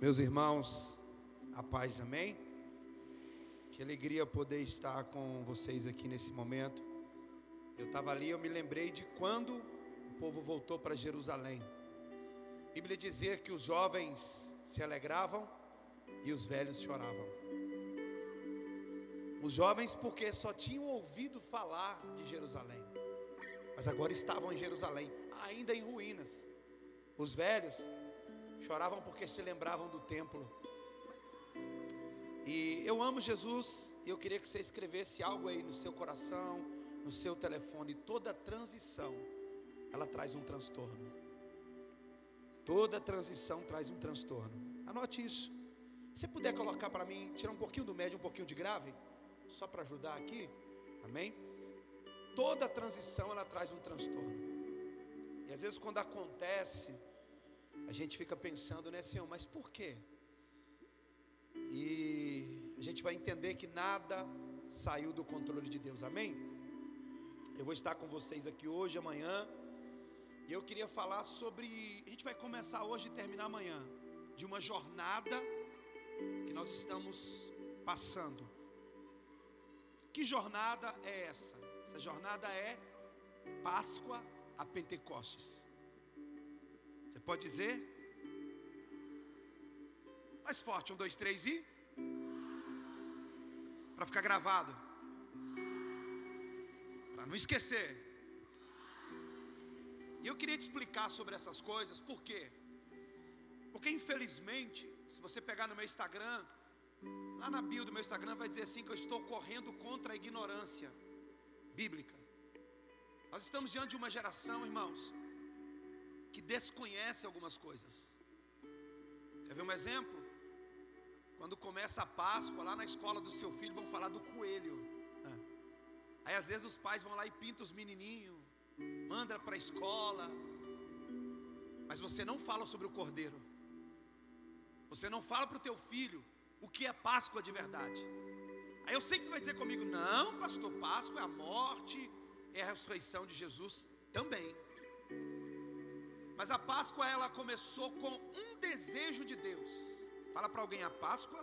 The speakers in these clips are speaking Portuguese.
Meus irmãos, a paz, amém? Que alegria poder estar com vocês aqui nesse momento. Eu estava ali, eu me lembrei de quando o povo voltou para Jerusalém. A Bíblia dizia que os jovens se alegravam e os velhos choravam. Os jovens, porque só tinham ouvido falar de Jerusalém, mas agora estavam em Jerusalém, ainda em ruínas. Os velhos choravam porque se lembravam do templo. E eu amo Jesus, e eu queria que você escrevesse algo aí no seu coração, no seu telefone. Toda transição, ela traz um transtorno. Toda transição traz um transtorno. Anote isso. Se puder colocar para mim, tirar um pouquinho do médio, um pouquinho de grave, só para ajudar aqui. Amém? Toda transição ela traz um transtorno. E às vezes quando acontece, a gente fica pensando, né, Senhor, mas por quê? E a gente vai entender que nada saiu do controle de Deus, amém? Eu vou estar com vocês aqui hoje, amanhã, e eu queria falar sobre. A gente vai começar hoje e terminar amanhã, de uma jornada que nós estamos passando. Que jornada é essa? Essa jornada é Páscoa a Pentecostes. Você pode dizer? Mais forte, um, dois, três e. Para ficar gravado. Para não esquecer. E eu queria te explicar sobre essas coisas, por quê? Porque infelizmente, se você pegar no meu Instagram, lá na bio do meu Instagram vai dizer assim que eu estou correndo contra a ignorância bíblica. Nós estamos diante de uma geração, irmãos, que desconhece algumas coisas. Quer ver um exemplo? Quando começa a Páscoa, lá na escola do seu filho, vão falar do coelho. Aí às vezes os pais vão lá e pintam os menininhos, manda para a escola, mas você não fala sobre o cordeiro. Você não fala para o teu filho o que é Páscoa de verdade. Aí eu sei que você vai dizer comigo, não, pastor, Páscoa é a morte, é a ressurreição de Jesus também. Mas a Páscoa ela começou com um desejo de Deus. Fala para alguém a Páscoa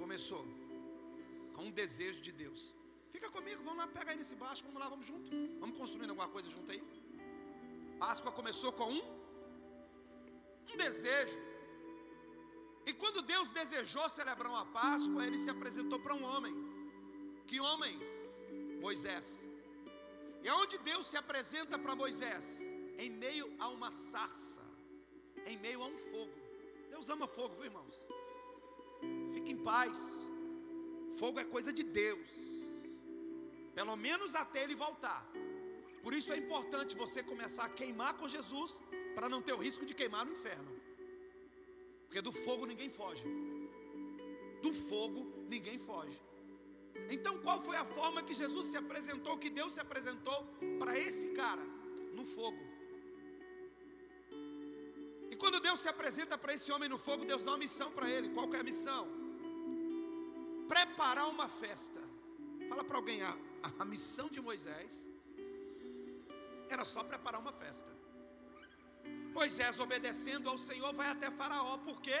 começou com um desejo de Deus. Fica comigo, vamos lá, pega aí nesse baixo, vamos lá, vamos junto. Vamos construindo alguma coisa junto aí. Páscoa começou com um um desejo. E quando Deus desejou celebrar uma Páscoa, ele se apresentou para um homem. Que homem? Moisés. E aonde Deus se apresenta para Moisés? Em meio a uma sarça, em meio a um fogo. Deus ama fogo, viu irmãos? Fique em paz. Fogo é coisa de Deus. Pelo menos até ele voltar. Por isso é importante você começar a queimar com Jesus, para não ter o risco de queimar no inferno. Porque do fogo ninguém foge. Do fogo ninguém foge. Então, qual foi a forma que Jesus se apresentou, que Deus se apresentou para esse cara? No fogo quando Deus se apresenta para esse homem no fogo, Deus dá uma missão para ele. Qual que é a missão? Preparar uma festa. Fala para alguém, a, a missão de Moisés era só preparar uma festa. Moisés, obedecendo ao Senhor, vai até Faraó, por quê?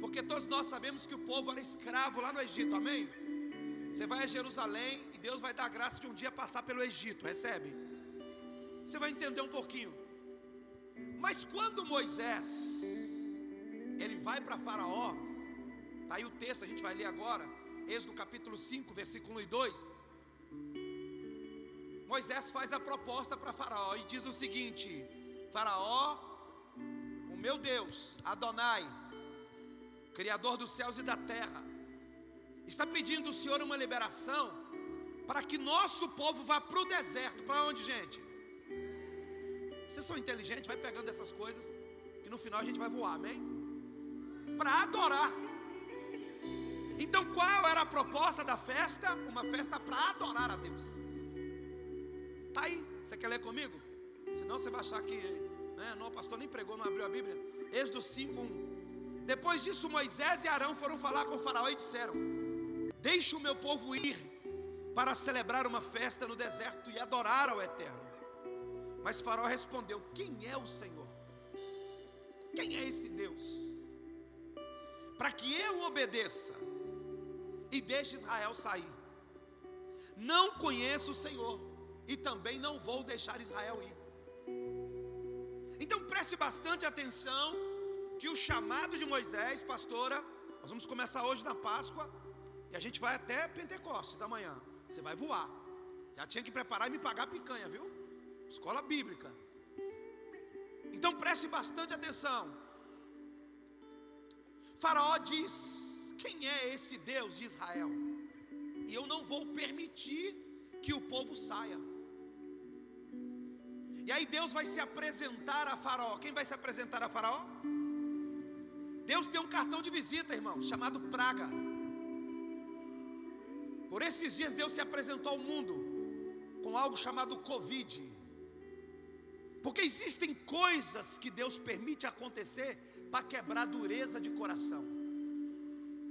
Porque todos nós sabemos que o povo era escravo lá no Egito, amém? Você vai a Jerusalém e Deus vai dar graça de um dia passar pelo Egito, recebe? Você vai entender um pouquinho. Mas quando Moisés ele vai para Faraó, tá aí o texto, a gente vai ler agora, Êxodo capítulo 5, versículo 1 e 2. Moisés faz a proposta para Faraó e diz o seguinte: Faraó, o meu Deus, Adonai, Criador dos céus e da terra, está pedindo do Senhor uma liberação para que nosso povo vá para o deserto. Para onde, gente? Vocês são inteligentes, vai pegando essas coisas, que no final a gente vai voar, amém? Para adorar. Então qual era a proposta da festa? Uma festa para adorar a Deus. Tá aí, você quer ler comigo? Senão você vai achar que, né, não, o pastor nem pregou, não abriu a Bíblia. Êxodo 5, 1. Depois disso, Moisés e Arão foram falar com o faraó e disseram: Deixe o meu povo ir para celebrar uma festa no deserto e adorar ao Eterno. Mas Faraó respondeu: Quem é o Senhor? Quem é esse Deus? para que eu obedeça e deixe Israel sair. Não conheço o Senhor e também não vou deixar Israel ir. Então preste bastante atenção que o chamado de Moisés, pastora, nós vamos começar hoje na Páscoa e a gente vai até Pentecostes amanhã. Você vai voar. Já tinha que preparar e me pagar picanha, viu? Escola bíblica. Então preste bastante atenção. Faraó diz: Quem é esse Deus de Israel? E eu não vou permitir que o povo saia. E aí Deus vai se apresentar a Faraó. Quem vai se apresentar a Faraó? Deus tem um cartão de visita, irmãos, chamado praga. Por esses dias Deus se apresentou ao mundo com algo chamado Covid. Porque existem coisas que Deus permite acontecer para quebrar dureza de coração.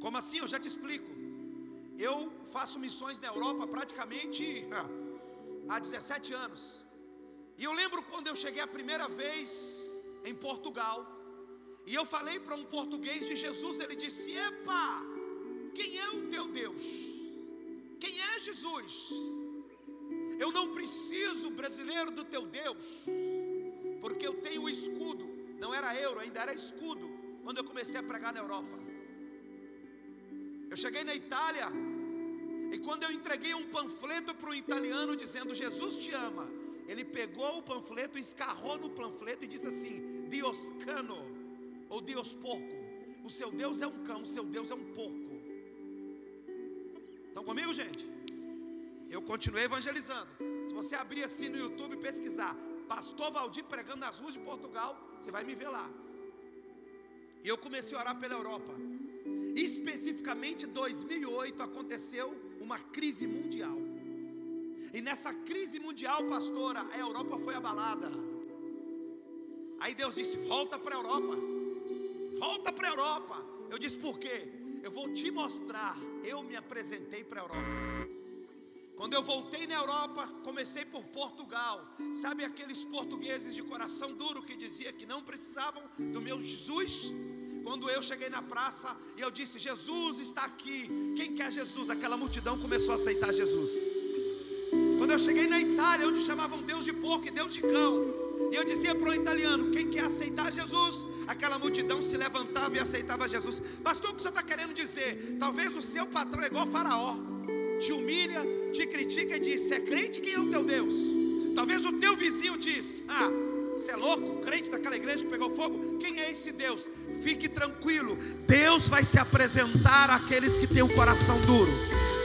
Como assim? Eu já te explico. Eu faço missões na Europa praticamente há 17 anos. E eu lembro quando eu cheguei a primeira vez em Portugal. E eu falei para um português de Jesus, ele disse: Epa, quem é o teu Deus? Quem é Jesus? Eu não preciso, brasileiro, do teu Deus, porque eu tenho o escudo. Não era euro, ainda era escudo, quando eu comecei a pregar na Europa. Eu cheguei na Itália, e quando eu entreguei um panfleto para o italiano dizendo Jesus te ama, ele pegou o panfleto, escarrou no panfleto e disse assim: Dios cano ou Deus porco. O seu Deus é um cão, o seu Deus é um porco. Estão comigo, gente? Eu continuei evangelizando. Se você abrir assim no YouTube e pesquisar, Pastor Valdir pregando nas ruas de Portugal, você vai me ver lá. E eu comecei a orar pela Europa. Especificamente 2008 aconteceu uma crise mundial. E nessa crise mundial, pastora, a Europa foi abalada. Aí Deus disse: volta para a Europa volta para a Europa. Eu disse, por quê? Eu vou te mostrar. Eu me apresentei para a Europa. Quando eu voltei na Europa, comecei por Portugal. Sabe aqueles portugueses de coração duro que dizia que não precisavam do meu Jesus? Quando eu cheguei na praça e eu disse: Jesus está aqui. Quem quer Jesus? Aquela multidão começou a aceitar Jesus. Quando eu cheguei na Itália, onde chamavam Deus de porco e Deus de cão, e eu dizia para o italiano: quem quer aceitar Jesus? Aquela multidão se levantava e aceitava Jesus. Pastor, o que você está querendo dizer? Talvez o seu patrão é igual Faraó, te humilha, te critica e diz: Você é crente? Quem é o teu Deus? Talvez o teu vizinho diz: Ah, você é louco, crente daquela igreja que pegou fogo? Quem é esse Deus? Fique tranquilo, Deus vai se apresentar àqueles que têm o um coração duro.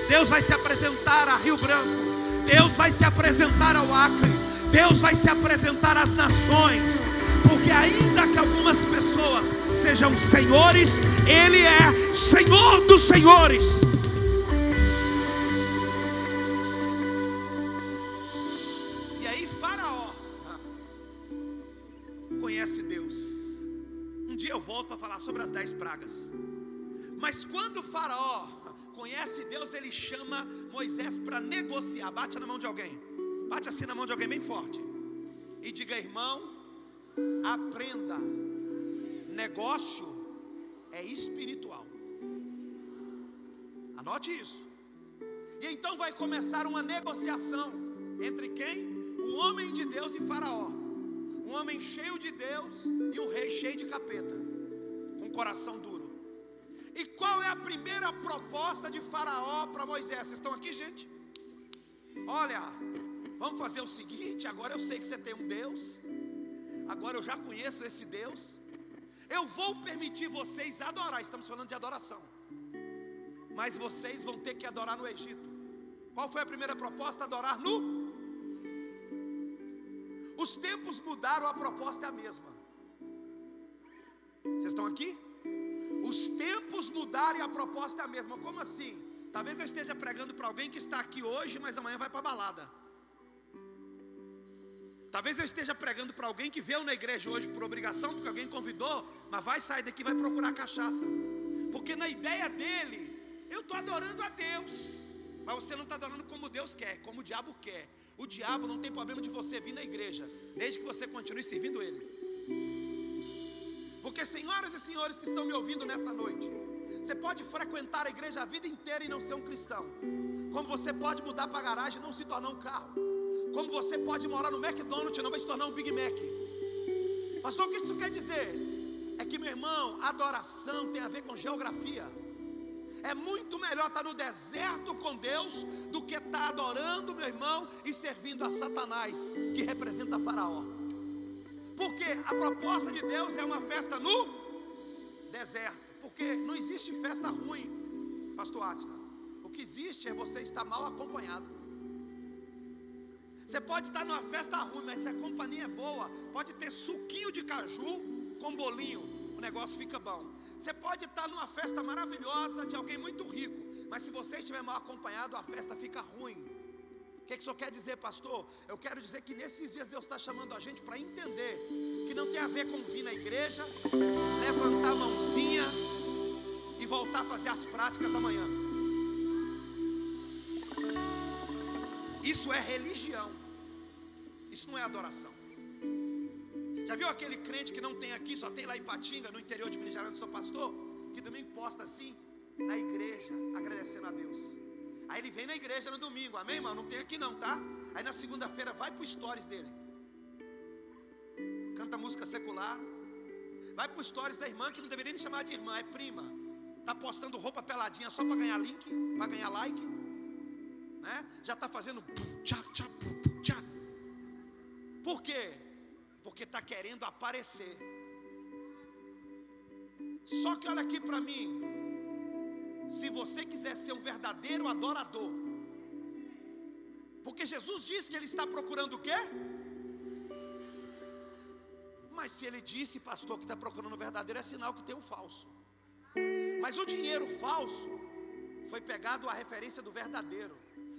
Deus vai se apresentar a Rio Branco. Deus vai se apresentar ao Acre. Deus vai se apresentar às nações, porque ainda que algumas pessoas sejam senhores, Ele é Senhor dos senhores. Sobre as dez pragas. Mas quando Faraó conhece Deus, ele chama Moisés para negociar. Bate na mão de alguém. Bate assim na mão de alguém bem forte. E diga, irmão, aprenda. Negócio é espiritual. Anote isso. E então vai começar uma negociação entre quem? O homem de Deus e Faraó. Um homem cheio de Deus e um rei cheio de capeta, coração duro. E qual é a primeira proposta de Faraó para Moisés? Vocês estão aqui, gente? Olha, Vamos fazer o seguinte: agora eu sei que você tem um Deus, agora eu já conheço esse Deus. Eu vou permitir vocês adorar, estamos falando de adoração, mas vocês vão ter que adorar no Egito. Qual foi a primeira proposta? Adorar no. Os tempos mudaram, a proposta é a mesma. Vocês estão aqui? Os tempos mudaram e a proposta é a mesma. Como assim? Talvez eu esteja pregando para alguém que está aqui hoje, mas amanhã vai para a balada. Talvez eu esteja pregando para alguém que veio na igreja hoje por obrigação, porque alguém convidou, mas vai sair daqui e vai procurar cachaça. Porque na ideia dele, eu estou adorando a Deus. Mas você não está adorando como Deus quer, como o diabo quer. O diabo não tem problema de você vir na igreja, desde que você continue servindo ele. Porque, senhoras e senhores que estão me ouvindo nessa noite, Você pode frequentar a igreja a vida inteira e não ser um cristão. Como você pode mudar para a garagem e não se tornar um carro. Como você pode morar no McDonald's e não vai se tornar um Big Mac. Pastor, o que isso quer dizer? É que, meu irmão, adoração tem a ver com geografia. É muito melhor estar no deserto com Deus do que estar adorando, meu irmão, e servindo a Satanás, que representa Faraó. Porque a proposta de Deus é uma festa no deserto. Porque não existe festa ruim, Pastor Atila. O que existe é você estar mal acompanhado. Você pode estar numa festa ruim, mas se a companhia é boa, pode ter suquinho de caju com bolinho, o negócio fica bom. Você pode estar numa festa maravilhosa de alguém muito rico, mas se você estiver mal acompanhado, a festa fica ruim. Que, que isso quer dizer, pastor? Eu quero dizer que nesses dias Deus está chamando a gente para entender que não tem a ver com vir na igreja, levantar a mãozinha e voltar a fazer as práticas amanhã. Isso é religião. Isso não é adoração. Já viu aquele crente que não tem aqui, só tem lá em Patinga, no interior de Minas Gerais, sou pastor? Que domingo posta assim, na igreja, agradecendo a Deus. Aí ele vem na igreja no domingo, amém, irmão? Não tem aqui não, tá? Aí na segunda-feira vai para stories dele. Canta música secular. Vai para stories da irmã, que não deveria nem chamar de irmã, é prima. Tá postando roupa peladinha só para ganhar link, para ganhar like. Né? Já está fazendo. Por quê? porque está querendo aparecer. Só que olha aqui para mim. Se você quiser ser um verdadeiro adorador, porque Jesus disse que ele está procurando o quê? Mas se ele disse, pastor, que está procurando o verdadeiro, é sinal que tem um falso. Mas o dinheiro falso foi pegado a referência do verdadeiro.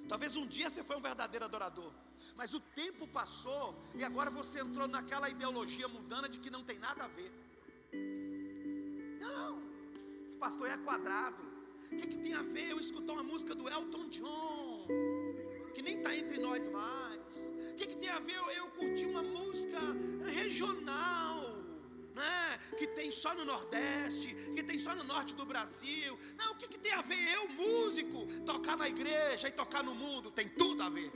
Talvez um dia você foi um verdadeiro adorador. Mas o tempo passou e agora você entrou naquela ideologia mundana de que não tem nada a ver. Não, esse pastor é quadrado. O que, que tem a ver eu escutar uma música do Elton John, que nem está entre nós mais? O que, que tem a ver eu, curtir uma música regional? Né? que tem só no Nordeste, que tem só no Norte do Brasil. Não, o que, que tem a ver eu, músico, tocar na igreja e tocar no mundo? Tem tudo a ver.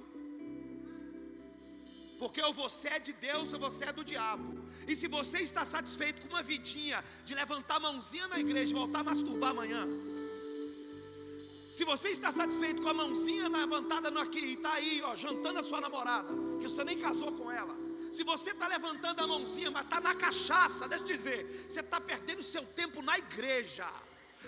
Porque ou você é de Deus ou você é do diabo. E se você está satisfeito com uma vidinha de levantar a mãozinha na igreja e voltar a masturbar amanhã. Se você está satisfeito com a mãozinha levantada no aqui e está aí, ó, jantando a sua namorada, que você nem casou com ela. Se você está levantando a mãozinha, mas está na cachaça, deixa eu dizer, você está perdendo seu tempo na igreja.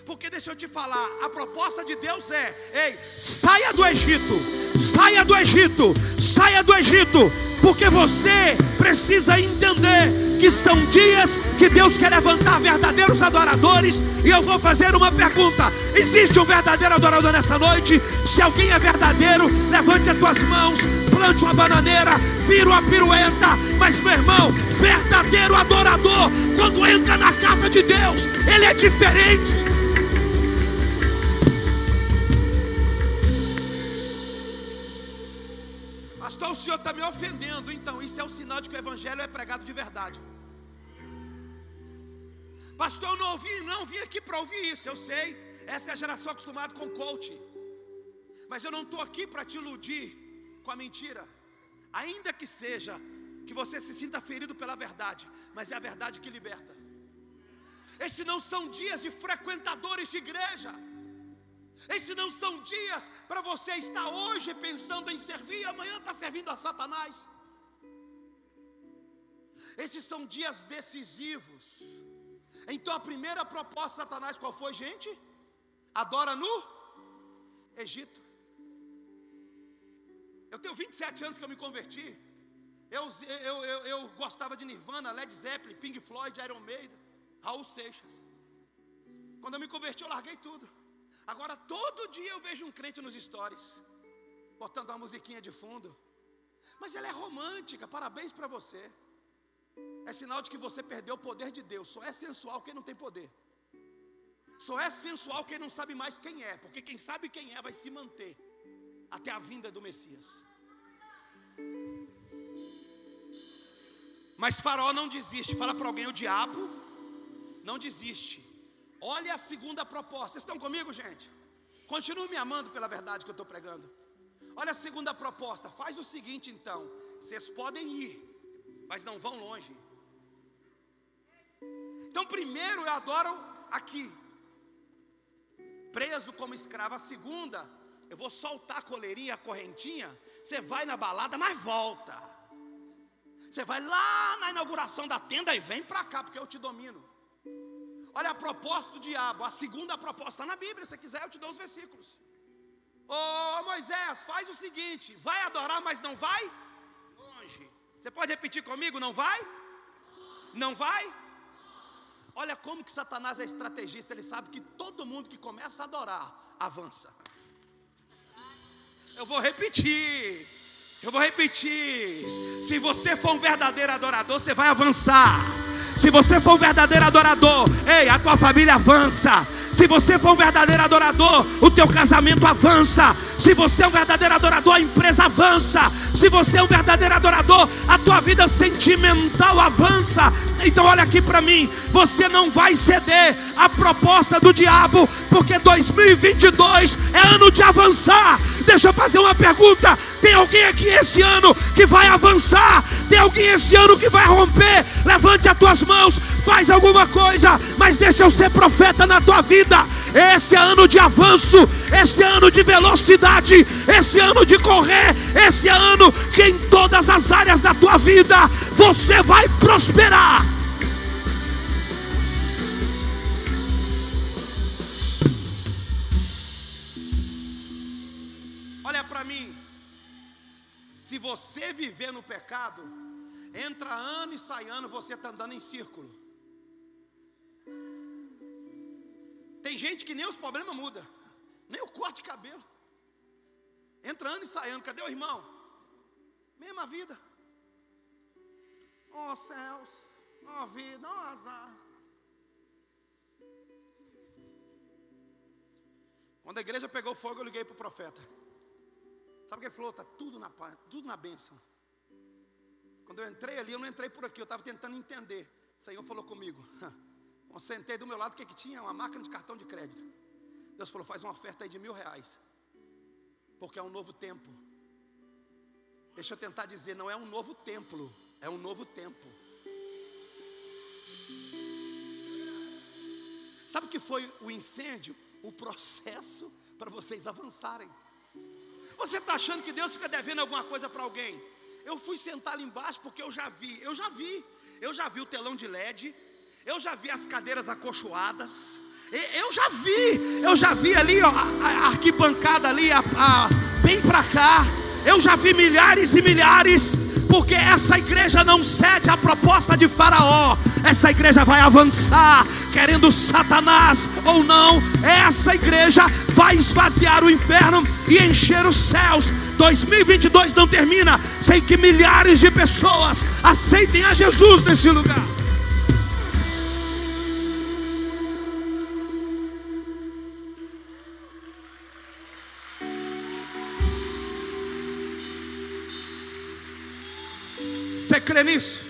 Porque deixa eu te falar, a proposta de Deus é: ei, saia do Egito, saia do Egito, saia do Egito, porque você precisa entender que são dias que Deus quer levantar verdadeiros adoradores. E eu vou fazer uma pergunta: existe um verdadeiro adorador nessa noite? Se alguém é verdadeiro, levante as tuas mãos, plante uma bananeira, vira uma pirueta. Mas meu irmão, verdadeiro adorador, quando entra na casa de Deus, ele é diferente. Senhor está me ofendendo. Então, isso é o sinal de que o evangelho é pregado de verdade. Pastor, eu não ouvi, não vim aqui para ouvir isso. Eu sei, essa é a geração acostumada com coach. Mas eu não estou aqui para te iludir com a mentira. Ainda que seja que você se sinta ferido pela verdade, mas é a verdade que liberta. Esses não são dias de frequentadores de igreja. Esses não são dias para você estar hoje pensando em servir e amanhã está servindo a Satanás. Esses são dias decisivos. Então a primeira proposta de Satanás qual foi, gente? Adora no Egito. Eu tenho 27 anos que eu me converti. Eu, eu, eu, eu gostava de Nirvana, Led Zeppelin, Pink Floyd, Iron Maiden, Raul Seixas. Quando eu me converti, eu larguei tudo. Agora todo dia eu vejo um crente nos stories, botando uma musiquinha de fundo. Mas ela é romântica, parabéns para você. É sinal de que você perdeu o poder de Deus. Só é sensual quem não tem poder. Só é sensual quem não sabe mais quem é, porque quem sabe quem é vai se manter até a vinda do Messias. Mas Faraó não desiste. Fala para alguém: o diabo não desiste Olha a segunda proposta. Vocês estão comigo, gente? Continue me amando pela verdade que eu estou pregando. Olha a segunda proposta. Faz o seguinte, então. Vocês podem ir, mas não vão longe. Então, primeiro eu adoro aqui, preso como escravo. A segunda, eu vou soltar a coleirinha, a correntinha. Você vai na balada, mas volta. Você vai lá na inauguração da tenda e vem para cá, porque eu te domino. Olha a proposta do diabo, a segunda proposta está na Bíblia. Se quiser, eu te dou os versículos. Ô oh, Moisés, faz o seguinte: vai adorar, mas não vai longe. Você pode repetir comigo? Não vai? Não vai? Olha como que Satanás é estrategista, ele sabe que todo mundo que começa a adorar avança. Eu vou repetir. Eu vou repetir. Se você for um verdadeiro adorador, você vai avançar. Se você for um verdadeiro adorador, ei, a tua família avança. Se você for um verdadeiro adorador, o teu casamento avança. Se você é um verdadeiro adorador, a empresa avança. Se você é um verdadeiro adorador, a tua vida sentimental avança. Então olha aqui para mim, você não vai ceder à proposta do diabo, porque 2022 é ano de avançar. Deixa eu fazer uma pergunta: tem alguém aqui esse ano que vai avançar? Tem alguém esse ano que vai romper? Levante as tuas mãos, faz alguma coisa, mas deixa eu ser profeta na tua vida. Esse é ano de avanço, esse é ano de velocidade, esse é ano de correr, esse ano que em todas as áreas da tua vida você vai prosperar. Olha para mim. Se você viver no pecado, entra ano e sai ano, você está andando em círculo. Tem gente que nem os problemas mudam, nem o corte de cabelo. Entra ano e sai ano, cadê o irmão? Mesma vida. Oh céus, oh vida, oh azar. Quando a igreja pegou fogo, eu liguei para o profeta. Sabe o que ele falou? Está tudo na, tudo na bênção. Quando eu entrei ali, eu não entrei por aqui, eu estava tentando entender. O Senhor falou comigo. Eu sentei do meu lado, o que, que tinha? Uma máquina de cartão de crédito. Deus falou: faz uma oferta aí de mil reais. Porque é um novo tempo. Deixa eu tentar dizer, não é um novo templo, é um novo tempo. Sabe o que foi o incêndio? O processo para vocês avançarem. Você está achando que Deus fica devendo alguma coisa para alguém? Eu fui sentar ali embaixo porque eu já vi, eu já vi, eu já vi o telão de LED, eu já vi as cadeiras acolchoadas. Eu já vi, eu já vi ali ó, a arquibancada ali, a, a, bem para cá. Eu já vi milhares e milhares, porque essa igreja não cede à proposta de Faraó. Essa igreja vai avançar, querendo Satanás ou não. Essa igreja vai esvaziar o inferno e encher os céus. 2022 não termina sem que milhares de pessoas aceitem a Jesus nesse lugar. crê nisso?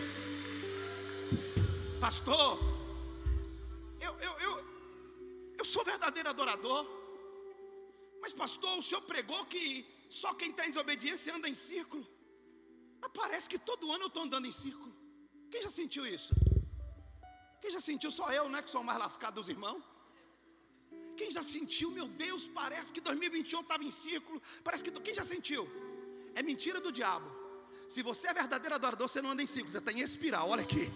Pastor, eu, eu, eu, eu sou verdadeiro adorador. Mas, pastor, o senhor pregou que só quem está em desobediência anda em círculo. Mas parece que todo ano eu estou andando em círculo. Quem já sentiu isso? Quem já sentiu? Só eu, né? Que sou o mais lascado dos irmãos. Quem já sentiu? Meu Deus, parece que 2021 estava em círculo. Parece que. Quem já sentiu? É mentira do diabo. Se você é verdadeiro adorador, você não anda em ciclo, você está em espiral. Olha aqui.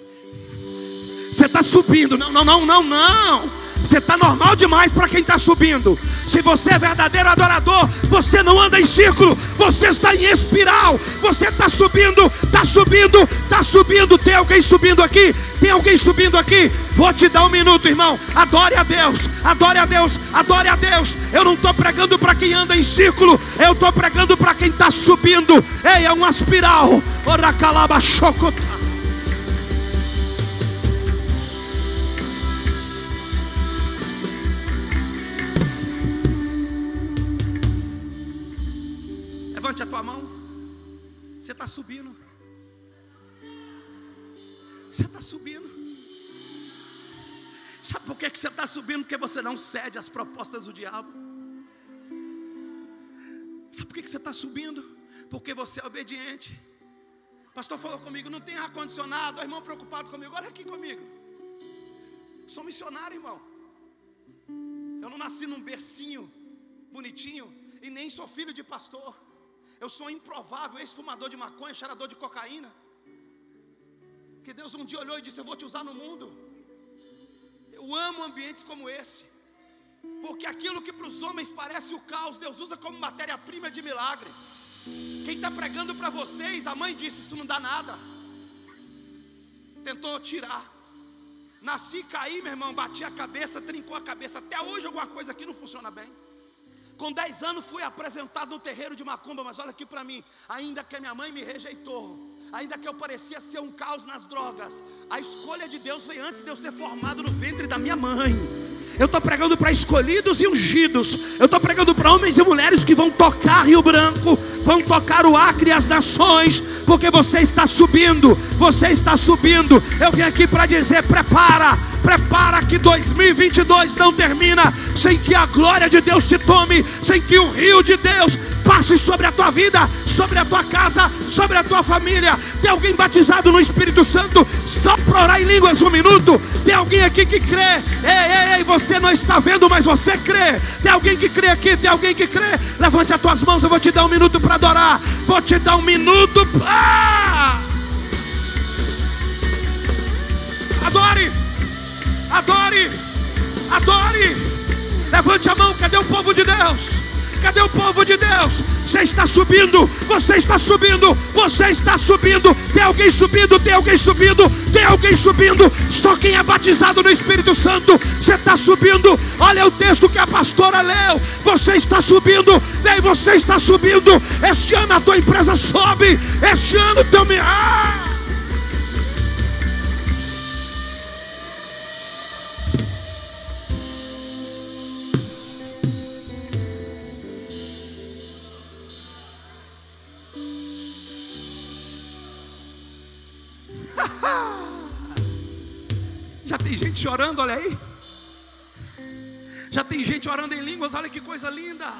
Você está subindo. Não, não, não, não, não. Você está normal demais para quem está subindo. Se você é verdadeiro adorador, você não anda em círculo, você está em espiral. Você está subindo, está subindo, está subindo. Tem alguém subindo aqui? Tem alguém subindo aqui? Vou te dar um minuto, irmão. Adore a Deus, adore a Deus, adore a Deus. Eu não estou pregando para quem anda em círculo, eu estou pregando para quem está subindo. Ei, é uma espiral. Oracalaba chocota. Levante a tua mão. Você está subindo. Você está subindo. Sabe por que que você está subindo? Porque você não cede às propostas do diabo. Sabe por que que você está subindo? Porque você é obediente. O pastor falou comigo, não tem ar-condicionado. O irmão preocupado comigo, olha aqui comigo. Sou missionário, irmão. Eu não nasci num bercinho bonitinho e nem sou filho de pastor. Eu sou improvável, ex-fumador de maconha, cheirador de cocaína. Que Deus um dia olhou e disse: Eu vou te usar no mundo. Eu amo ambientes como esse. Porque aquilo que para os homens parece o caos, Deus usa como matéria-prima de milagre. Quem está pregando para vocês, a mãe disse: Isso não dá nada. Tentou tirar. Nasci, caí, meu irmão, bati a cabeça, trincou a cabeça. Até hoje alguma coisa aqui não funciona bem. Com 10 anos fui apresentado no terreiro de Macumba, mas olha aqui para mim, ainda que a minha mãe me rejeitou, ainda que eu parecia ser um caos nas drogas, a escolha de Deus veio antes de eu ser formado no ventre da minha mãe. Eu estou pregando para escolhidos e ungidos. Eu estou pregando para homens e mulheres que vão tocar Rio Branco, vão tocar o Acre e as nações, porque você está subindo, você está subindo. Eu vim aqui para dizer: prepara, prepara que 2022 não termina sem que a glória de Deus te tome, sem que o rio de Deus passe sobre a tua vida, sobre a tua casa, sobre a tua família. Tem alguém batizado no Espírito Santo? Só para orar em línguas um minuto. Tem alguém aqui que crê? Ei, ei, ei, você não está vendo, mas você crê. Tem alguém que crê aqui? Tem alguém que crê? Levante as tuas mãos, eu vou te dar um minuto para adorar. Vou te dar um minuto. Ah! Adore, adore, adore. Levante a mão, cadê o povo de Deus? Cadê o povo de Deus? Você está subindo, você está subindo, você está subindo. Tem alguém subindo, tem alguém subindo, tem alguém subindo. Só quem é batizado no Espírito Santo, você está subindo. Olha o texto que a pastora leu. Você está subindo, vem, você está subindo. Este ano a tua empresa sobe, este ano teu. Ah! Gente chorando, olha aí. Já tem gente orando em línguas, olha que coisa linda.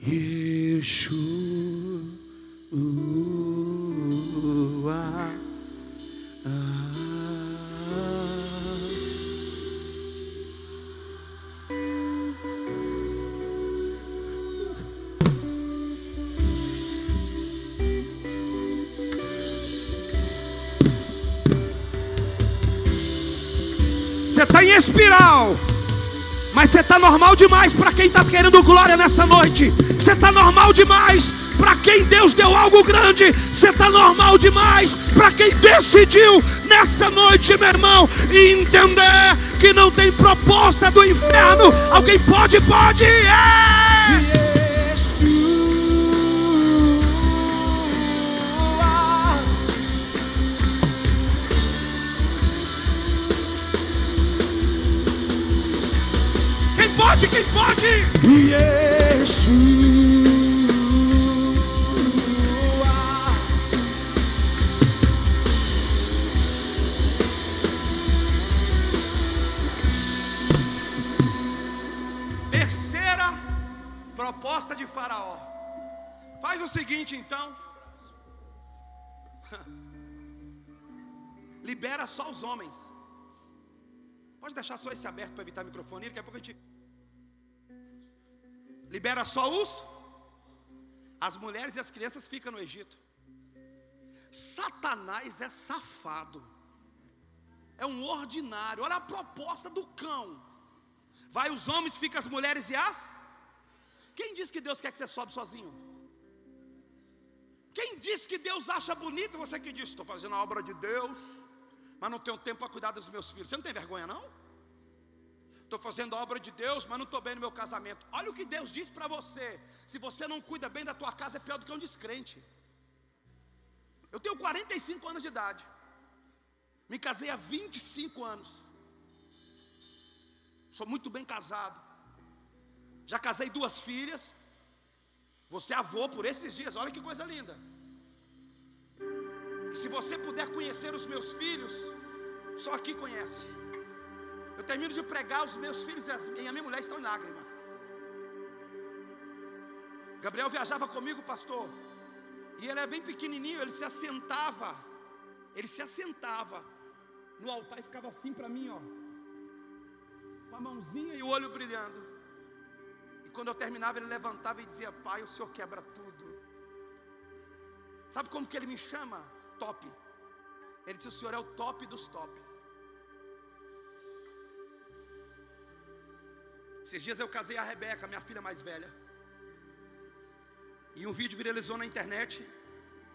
Yeshua. Você está em espiral. Mas você está normal demais para quem está querendo glória nessa noite. Você está normal demais para quem Deus deu algo grande. Você está normal demais para quem decidiu nessa noite, meu irmão, entender que não tem proposta do inferno. Alguém pode, pode. É! Proposta de Faraó. Faz o seguinte então. Libera só os homens. Pode deixar só esse aberto para evitar microfone, daqui a pouco a gente. Libera só os. As mulheres e as crianças ficam no Egito. Satanás é safado. É um ordinário. Olha a proposta do cão. Vai os homens, fica as mulheres e as. Quem diz que Deus quer que você sobe sozinho? Quem diz que Deus acha bonito? Você que diz, estou fazendo a obra de Deus, mas não tenho tempo para cuidar dos meus filhos. Você não tem vergonha, não? Estou fazendo a obra de Deus, mas não estou bem no meu casamento. Olha o que Deus diz para você. Se você não cuida bem da tua casa, é pior do que um descrente. Eu tenho 45 anos de idade. Me casei há 25 anos. Sou muito bem casado. Já casei duas filhas. Você é avô por esses dias, olha que coisa linda. Se você puder conhecer os meus filhos, só aqui conhece. Eu termino de pregar, os meus filhos e, as, e a minha mulher estão em lágrimas. Gabriel viajava comigo, pastor, e ele é bem pequenininho, ele se assentava, ele se assentava no altar e ficava assim para mim, ó, com a mãozinha e o olho brilhando. E quando eu terminava, ele levantava e dizia: Pai, o Senhor quebra tudo. Sabe como que ele me chama? Top. Ele disse: O Senhor é o top dos tops. Esses dias eu casei a Rebeca, minha filha mais velha. E um vídeo viralizou na internet,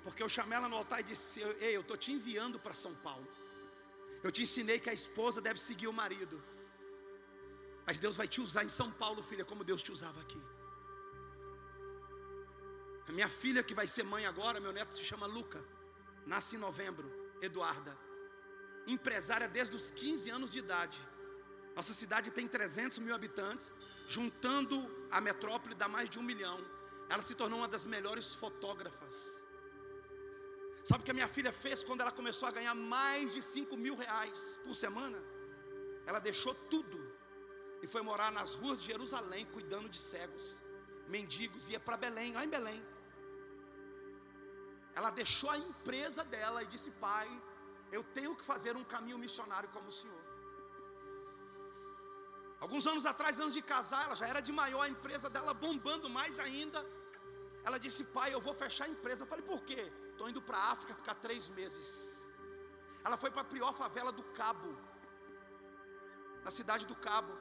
porque eu chamei ela no altar e disse: Ei, eu estou te enviando para São Paulo. Eu te ensinei que a esposa deve seguir o marido. Mas Deus vai te usar em São Paulo, filha, como Deus te usava aqui. A minha filha que vai ser mãe agora, meu neto se chama Luca, nasce em novembro, Eduarda. Empresária desde os 15 anos de idade. Nossa cidade tem 300 mil habitantes, juntando a metrópole dá mais de um milhão. Ela se tornou uma das melhores fotógrafas. Sabe o que a minha filha fez quando ela começou a ganhar mais de 5 mil reais por semana? Ela deixou tudo e foi morar nas ruas de Jerusalém, cuidando de cegos, mendigos, ia para Belém, lá em Belém. Ela deixou a empresa dela e disse: Pai, eu tenho que fazer um caminho missionário como o Senhor. Alguns anos atrás, antes de casar, ela já era de maior, a empresa dela bombando mais ainda. Ela disse: Pai, eu vou fechar a empresa. Eu falei: Por quê? Estou indo para a África ficar três meses. Ela foi para a pior favela do Cabo, na cidade do Cabo.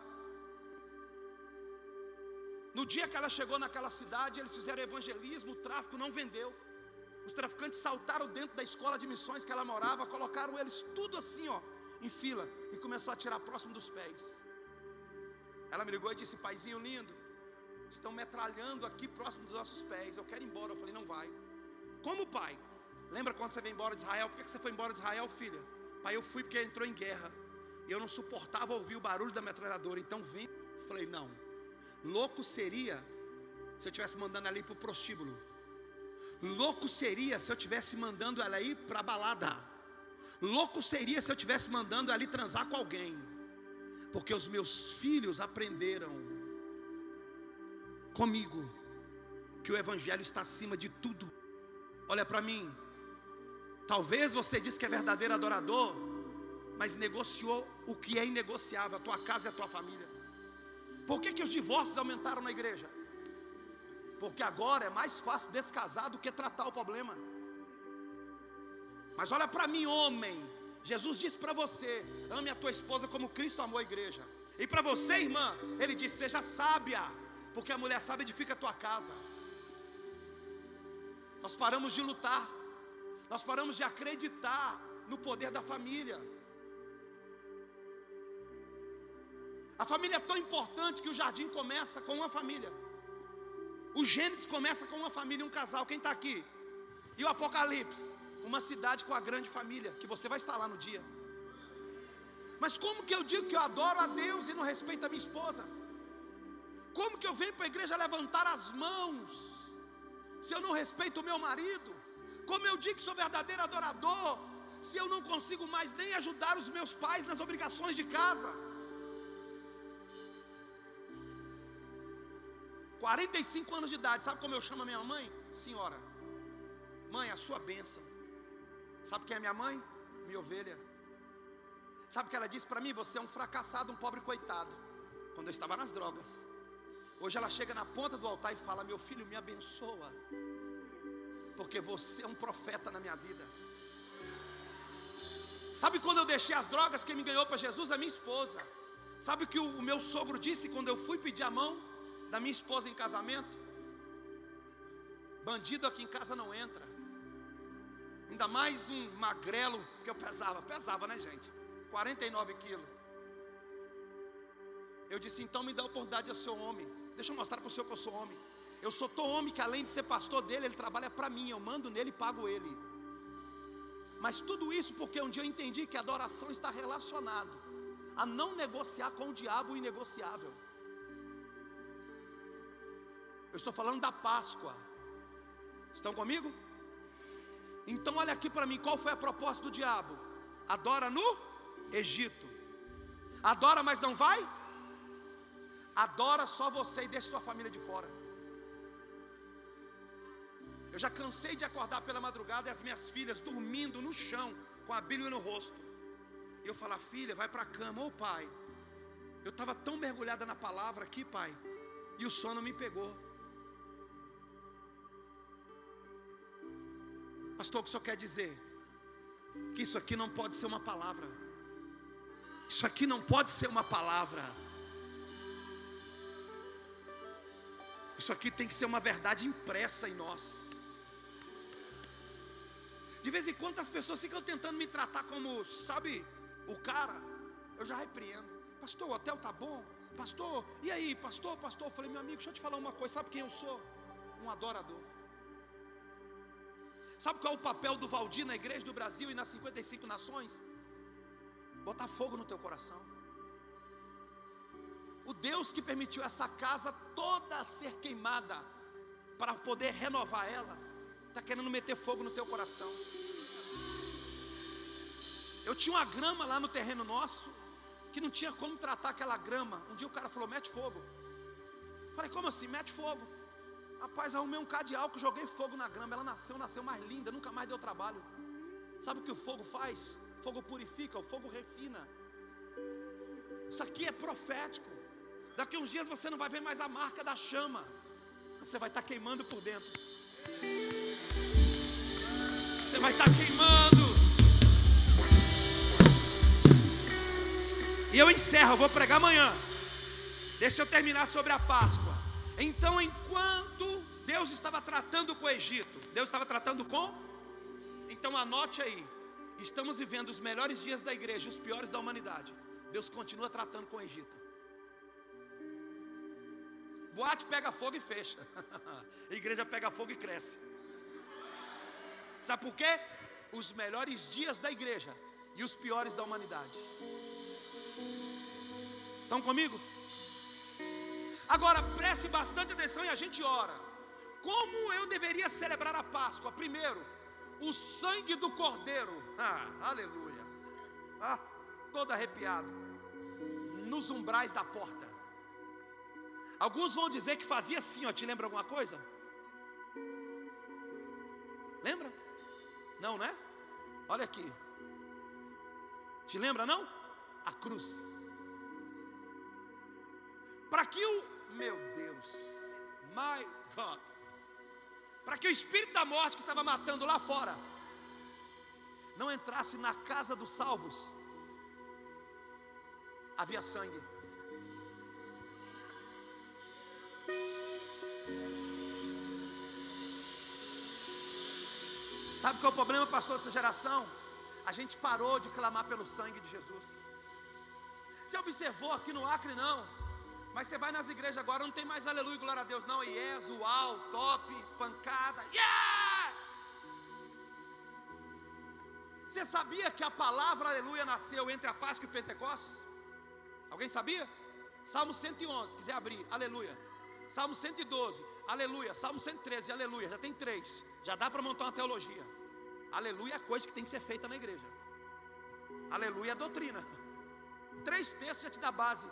No dia que ela chegou naquela cidade, eles fizeram evangelismo, o tráfico não vendeu. Os traficantes saltaram dentro da escola de missões que ela morava, colocaram eles tudo assim, ó, em fila, e começou a tirar próximo dos pés. Ela me ligou e disse: Paizinho lindo, estão metralhando aqui próximo dos nossos pés. Eu quero ir embora. Eu falei: Não vai. Como pai? Lembra quando você veio embora de Israel? Por que você foi embora de Israel, filha? Pai, eu fui porque entrou em guerra. Eu não suportava ouvir o barulho da metralhadora. Então vim. Eu falei: Não. Louco seria se eu estivesse mandando ela ir para o prostíbulo. Louco seria se eu estivesse mandando ela ir para a balada. Louco seria se eu estivesse mandando ela ir transar com alguém. Porque os meus filhos aprenderam comigo que o Evangelho está acima de tudo. Olha para mim. Talvez você diz que é verdadeiro adorador, mas negociou o que é inegociável, a tua casa e a tua família. Por que, que os divórcios aumentaram na igreja? Porque agora é mais fácil descasar do que tratar o problema. Mas olha para mim, homem. Jesus disse para você: ame a tua esposa como Cristo amou a igreja. E para você, irmã, ele disse: seja sábia, porque a mulher sábia edifica a tua casa. Nós paramos de lutar, nós paramos de acreditar no poder da família. A família é tão importante que o jardim começa com uma família. O Gênesis começa com uma família, um casal. Quem está aqui? E o Apocalipse? Uma cidade com a grande família, que você vai estar lá no dia. Mas como que eu digo que eu adoro a Deus e não respeito a minha esposa? Como que eu venho para a igreja levantar as mãos, se eu não respeito o meu marido? Como eu digo que sou verdadeiro adorador, se eu não consigo mais nem ajudar os meus pais nas obrigações de casa? 45 anos de idade, sabe como eu chamo a minha mãe? Senhora, mãe, a sua bênção. Sabe quem é minha mãe? Minha ovelha. Sabe o que ela disse para mim? Você é um fracassado, um pobre coitado. Quando eu estava nas drogas. Hoje ela chega na ponta do altar e fala: Meu filho, me abençoa. Porque você é um profeta na minha vida. Sabe quando eu deixei as drogas, quem me ganhou para Jesus? A minha esposa. Sabe o que o meu sogro disse quando eu fui pedir a mão? da minha esposa em casamento. Bandido aqui em casa não entra. Ainda mais um magrelo, porque eu pesava, pesava, né, gente? 49 quilos. Eu disse, então me dá a oportunidade de ser homem. Deixa eu mostrar para o senhor que eu sou homem. Eu sou tão homem que além de ser pastor dele, ele trabalha para mim. Eu mando nele e pago ele. Mas tudo isso porque um dia eu entendi que a adoração está relacionado a não negociar com o diabo o inegociável. Eu estou falando da Páscoa. Estão comigo? Então olha aqui para mim, qual foi a proposta do diabo? Adora no Egito. Adora, mas não vai? Adora só você e deixa sua família de fora. Eu já cansei de acordar pela madrugada e as minhas filhas dormindo no chão, com a Bíblia no rosto. E eu falar, filha, vai para a cama, ô pai. Eu estava tão mergulhada na palavra aqui, pai, e o sono me pegou. Pastor, o que o senhor quer dizer? Que isso aqui não pode ser uma palavra. Isso aqui não pode ser uma palavra. Isso aqui tem que ser uma verdade impressa em nós. De vez em quando as pessoas ficam tentando me tratar como, sabe, o cara. Eu já repreendo. Pastor, o hotel tá bom? Pastor, e aí, pastor, pastor? Eu falei, meu amigo, deixa eu te falar uma coisa. Sabe quem eu sou? Um adorador. Sabe qual é o papel do Valdir na igreja do Brasil e nas 55 nações? Botar fogo no teu coração. O Deus que permitiu essa casa toda ser queimada para poder renovar ela, está querendo meter fogo no teu coração. Eu tinha uma grama lá no terreno nosso, que não tinha como tratar aquela grama. Um dia o cara falou: mete fogo. Falei: como assim? Mete fogo. Rapaz, arrumei um de álcool, joguei fogo na grama. Ela nasceu, nasceu mais linda, nunca mais deu trabalho. Sabe o que o fogo faz? O fogo purifica, o fogo refina. Isso aqui é profético. Daqui uns dias você não vai ver mais a marca da chama. Você vai estar queimando por dentro. Você vai estar queimando. E eu encerro, eu vou pregar amanhã. Deixa eu terminar sobre a Páscoa. Então, enquanto Deus estava tratando com o Egito, Deus estava tratando com? Então anote aí. Estamos vivendo os melhores dias da igreja, os piores da humanidade. Deus continua tratando com o Egito. Boate pega fogo e fecha. A igreja pega fogo e cresce. Sabe por quê? Os melhores dias da igreja e os piores da humanidade. Estão comigo? Agora preste bastante atenção e a gente ora. Como eu deveria celebrar a Páscoa? Primeiro, o sangue do cordeiro. Ah, aleluia. Ah, todo arrepiado. Nos umbrais da porta. Alguns vão dizer que fazia assim, ó. Te lembra alguma coisa? Lembra? Não, né? Olha aqui. Te lembra não? A cruz. Para que o, meu Deus, my God, para que o espírito da morte que estava matando lá fora, não entrasse na casa dos salvos, havia sangue. Sabe qual é o problema, pastor, dessa geração? A gente parou de clamar pelo sangue de Jesus. Você observou aqui no Acre, não? Mas você vai nas igrejas agora, não tem mais aleluia, glória a Deus, não. Yes, uau, top, pancada, yeah! Você sabia que a palavra aleluia nasceu entre a Páscoa e Pentecostes? Alguém sabia? Salmo 111, quiser abrir, aleluia. Salmo 112, aleluia. Salmo 113, aleluia. Já tem três. Já dá para montar uma teologia. Aleluia é coisa que tem que ser feita na igreja. Aleluia é doutrina. Três textos já te dá base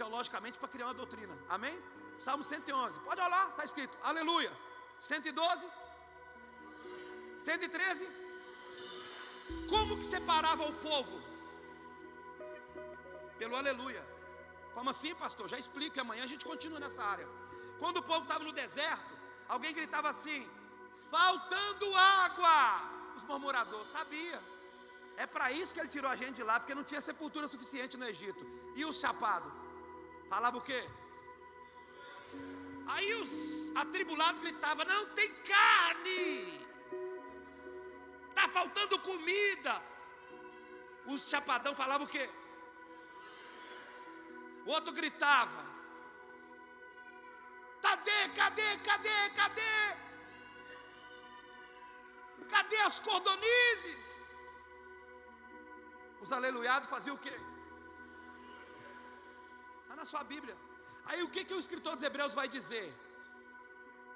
teologicamente para criar uma doutrina. Amém? Salmo 111. Pode olhar, está escrito. Aleluia. 112. 113. Como que separava o povo? Pelo aleluia. Como assim, pastor? Já explico e amanhã a gente continua nessa área. Quando o povo estava no deserto, alguém gritava assim: faltando água. Os murmuradores sabia. É para isso que ele tirou a gente de lá, porque não tinha sepultura suficiente no Egito. E o chapado? Falava o quê? Aí os atribulados gritavam: Não tem carne, está faltando comida. Os chapadão falavam o quê? O outro gritava: Cadê, cadê, cadê, cadê? Cadê as cordonizes? Os aleluiados faziam o quê? Na sua Bíblia. Aí o que, que o escritor dos Hebreus vai dizer?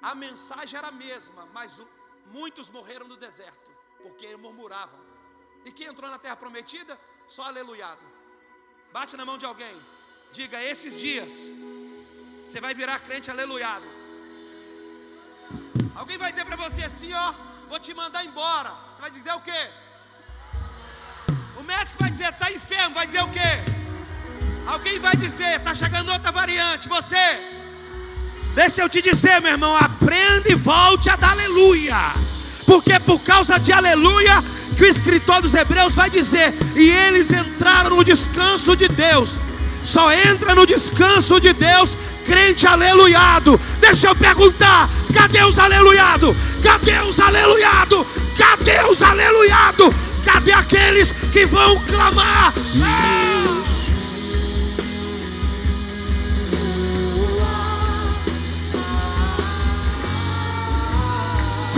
A mensagem era a mesma, mas muitos morreram no deserto. porque murmuravam. E quem entrou na terra prometida? Só aleluiado. Bate na mão de alguém. Diga: esses dias você vai virar crente aleluiado. Alguém vai dizer para você assim, ó, vou te mandar embora. Você vai dizer o quê? O médico vai dizer, está enfermo, vai dizer o quê? Alguém vai dizer, está chegando outra variante. Você, deixa eu te dizer, meu irmão, aprenda e volte a dar aleluia. Porque é por causa de aleluia que o escritor dos Hebreus vai dizer: e eles entraram no descanso de Deus. Só entra no descanso de Deus crente aleluiado. Deixa eu perguntar: cadê os aleluiado? Cadê os aleluiado? Cadê os aleluiado? Cadê aqueles que vão clamar?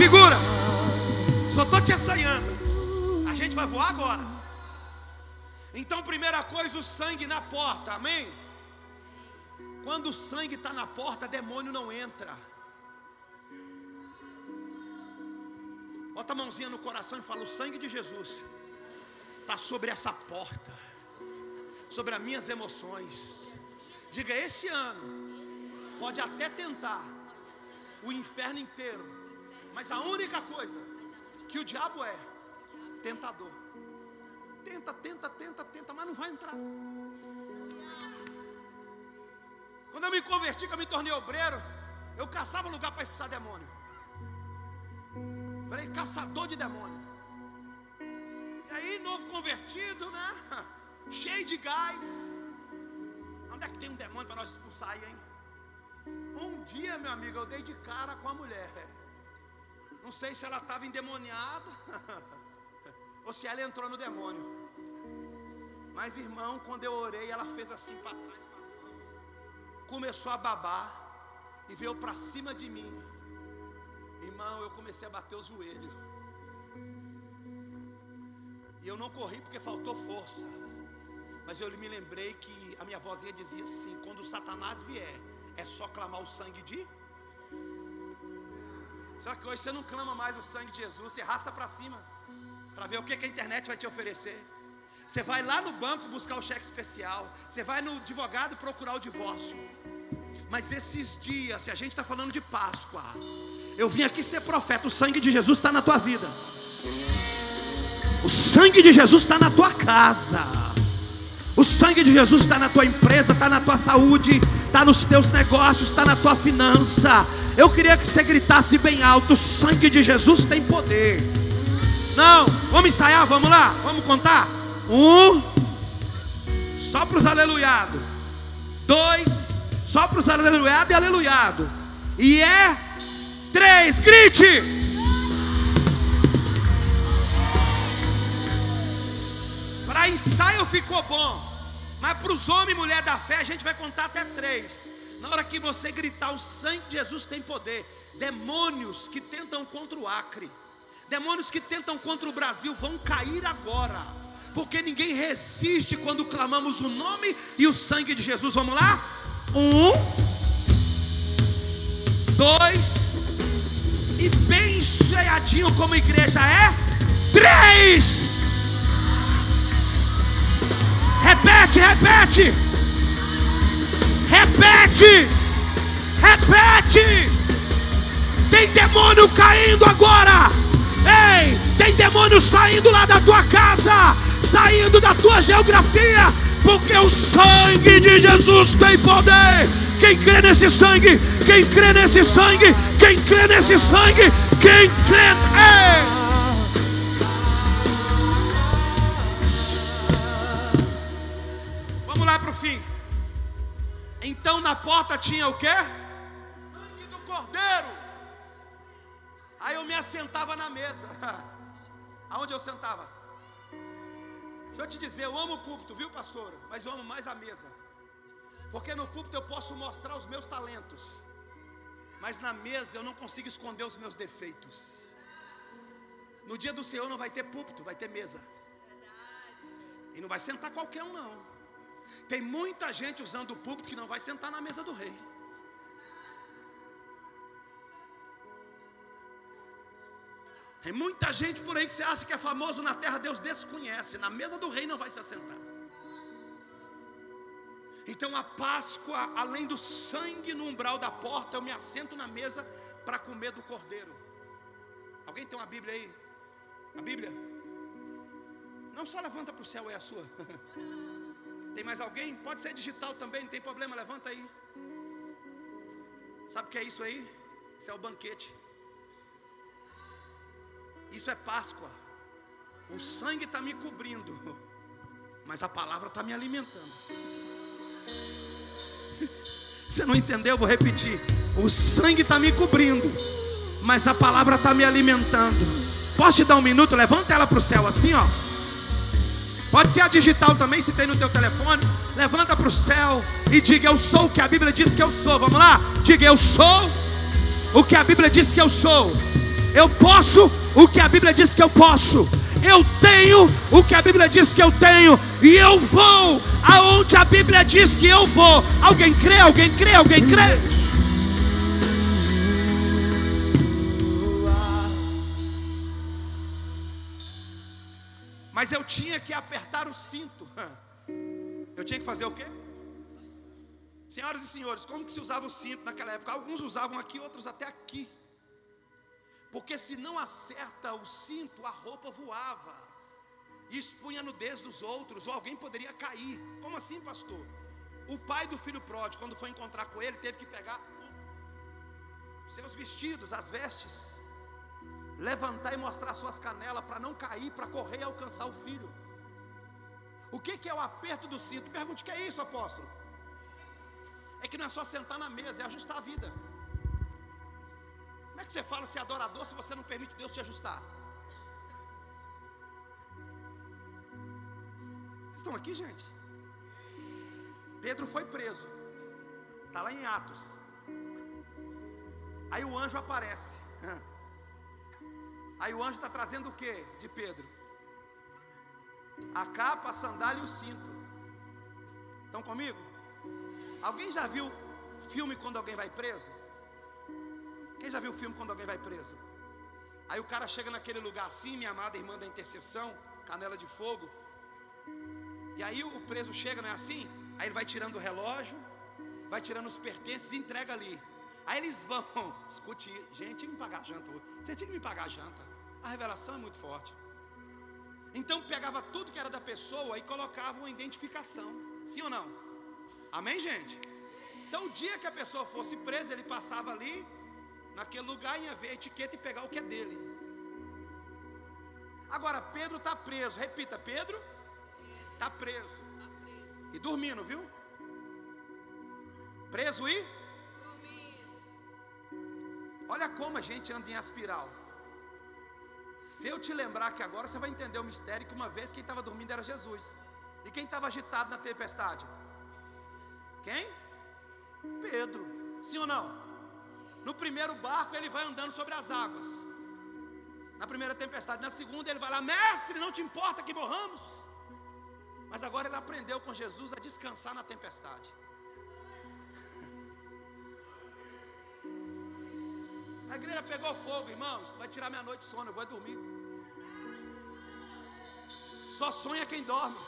Segura. Só estou te assanhando. A gente vai voar agora. Então, primeira coisa, o sangue na porta. Amém? Quando o sangue está na porta, demônio não entra. Bota a mãozinha no coração e fala: O sangue de Jesus está sobre essa porta, sobre as minhas emoções. Diga: Esse ano pode até tentar o inferno inteiro, mas a única coisa que o diabo é tentador. Tenta, tenta, tenta, tenta, mas não vai entrar. Quando eu me converti, que eu me tornei obreiro, eu caçava lugar para expulsar demônio. Falei, caçador de demônio. E aí, novo convertido, né? Cheio de gás. Onde é que tem um demônio para nós expulsar aí, hein? Um dia, meu amigo, eu dei de cara com a mulher. Não sei se ela estava endemoniada ou se ela entrou no demônio. Mas, irmão, quando eu orei, ela fez assim para trás com as mãos, começou a babar e veio para cima de mim. Irmão, eu comecei a bater o joelho. E eu não corri porque faltou força. Mas eu me lembrei que a minha vozinha dizia assim: quando Satanás vier, é só clamar o sangue de. Só que hoje você não clama mais o sangue de Jesus, você arrasta para cima, para ver o que, a internet vai te oferecer. Você vai lá no banco buscar o cheque especial, você vai no advogado procurar o divórcio. Mas esses dias, se a gente está falando de Páscoa, eu vim aqui ser profeta. O sangue de Jesus está na tua vida. O sangue de Jesus está na tua casa. O sangue de Jesus está na tua empresa, está na tua saúde, está nos teus negócios, está na tua finança. Eu queria que você gritasse bem alto: o sangue de Jesus tem poder. Não, vamos ensaiar, vamos lá, vamos contar. Um, só para os aleluiados. Dois, só para os aleluiados e aleluiado. E é três, grite. Para ensaio ficou bom, mas para os homens e mulher da fé a gente vai contar até três. Na hora que você gritar, o sangue de Jesus tem poder. Demônios que tentam contra o Acre, demônios que tentam contra o Brasil vão cair agora, porque ninguém resiste quando clamamos o nome e o sangue de Jesus. Vamos lá? Um, dois, e bem cheiadinho como igreja é. Três. Repete, repete. Repete. Repete. Tem demônio caindo agora. Ei, tem demônio saindo lá da tua casa, saindo da tua geografia, porque o sangue de Jesus tem poder. Quem crê nesse sangue, quem crê nesse sangue, quem crê nesse sangue, quem crê. Ei! Então na porta tinha o que? Sangue do cordeiro. Aí eu me assentava na mesa. Aonde eu sentava? Deixa eu te dizer, eu amo o púlpito, viu, pastor? Mas eu amo mais a mesa. Porque no púlpito eu posso mostrar os meus talentos. Mas na mesa eu não consigo esconder os meus defeitos. No dia do Senhor não vai ter púlpito, vai ter mesa. E não vai sentar qualquer um, não. Tem muita gente usando o púlpito que não vai sentar na mesa do rei. Tem muita gente por aí que você acha que é famoso na terra, Deus desconhece. Na mesa do rei não vai se assentar. Então a Páscoa, além do sangue no umbral da porta, eu me assento na mesa para comer do cordeiro. Alguém tem uma Bíblia aí? A Bíblia? Não só levanta para o céu, é a sua. Tem mais alguém? Pode ser digital também, não tem problema, levanta aí. Sabe o que é isso aí? Isso é o banquete. Isso é Páscoa. O sangue está me cobrindo, mas a palavra está me alimentando. Você não entendeu? Vou repetir. O sangue está me cobrindo, mas a palavra está me alimentando. Posso te dar um minuto? Levanta ela para o céu assim, ó. Pode ser a digital também, se tem no teu telefone. Levanta para o céu e diga: Eu sou o que a Bíblia diz que eu sou. Vamos lá? Diga: Eu sou o que a Bíblia diz que eu sou. Eu posso o que a Bíblia diz que eu posso. Eu tenho o que a Bíblia diz que eu tenho. E eu vou aonde a Bíblia diz que eu vou. Alguém crê? Alguém crê? Alguém crê? Mas eu tinha que apertar o cinto. Eu tinha que fazer o quê? Senhoras e senhores, como que se usava o cinto naquela época? Alguns usavam aqui, outros até aqui. Porque se não acerta o cinto, a roupa voava. E expunha a nudez dos outros, ou alguém poderia cair. Como assim, pastor? O pai do filho pródigo, quando foi encontrar com ele, teve que pegar os seus vestidos, as vestes, levantar e mostrar suas canelas para não cair, para correr e alcançar o filho. O que, que é o aperto do cinto? Pergunte o que é isso, apóstolo. É que não é só sentar na mesa, é ajustar a vida. Como é que você fala se é adorador se você não permite Deus te ajustar? Vocês estão aqui, gente? Pedro foi preso. Está lá em Atos. Aí o anjo aparece. Aí o anjo está trazendo o que de Pedro? A capa, a sandália e o cinto. Estão comigo? Alguém já viu filme quando alguém vai preso? Quem já viu filme quando alguém vai preso? Aí o cara chega naquele lugar assim, minha amada irmã da intercessão, canela de fogo. E aí o preso chega, não é assim? Aí ele vai tirando o relógio, vai tirando os pertences e entrega ali. Aí eles vão, escute, gente, tinha que me pagar a janta hoje. Você tinha que me pagar janta. A revelação é muito forte. Então pegava tudo que era da pessoa e colocava uma identificação. Sim ou não? Amém, gente? Então o dia que a pessoa fosse presa, ele passava ali, naquele lugar, ia ver a etiqueta e pegar o que é dele. Agora, Pedro está preso. Repita, Pedro está preso. E dormindo, viu? Preso e? Olha como a gente anda em aspiral. Se eu te lembrar que agora você vai entender o mistério que uma vez quem estava dormindo era Jesus. E quem estava agitado na tempestade? Quem? Pedro. Sim ou não? No primeiro barco ele vai andando sobre as águas. Na primeira tempestade, na segunda ele vai lá, mestre, não te importa que morramos. Mas agora ele aprendeu com Jesus a descansar na tempestade. A igreja pegou fogo, irmãos. Vai tirar minha noite de sono, eu vou dormir. Só sonha quem dorme.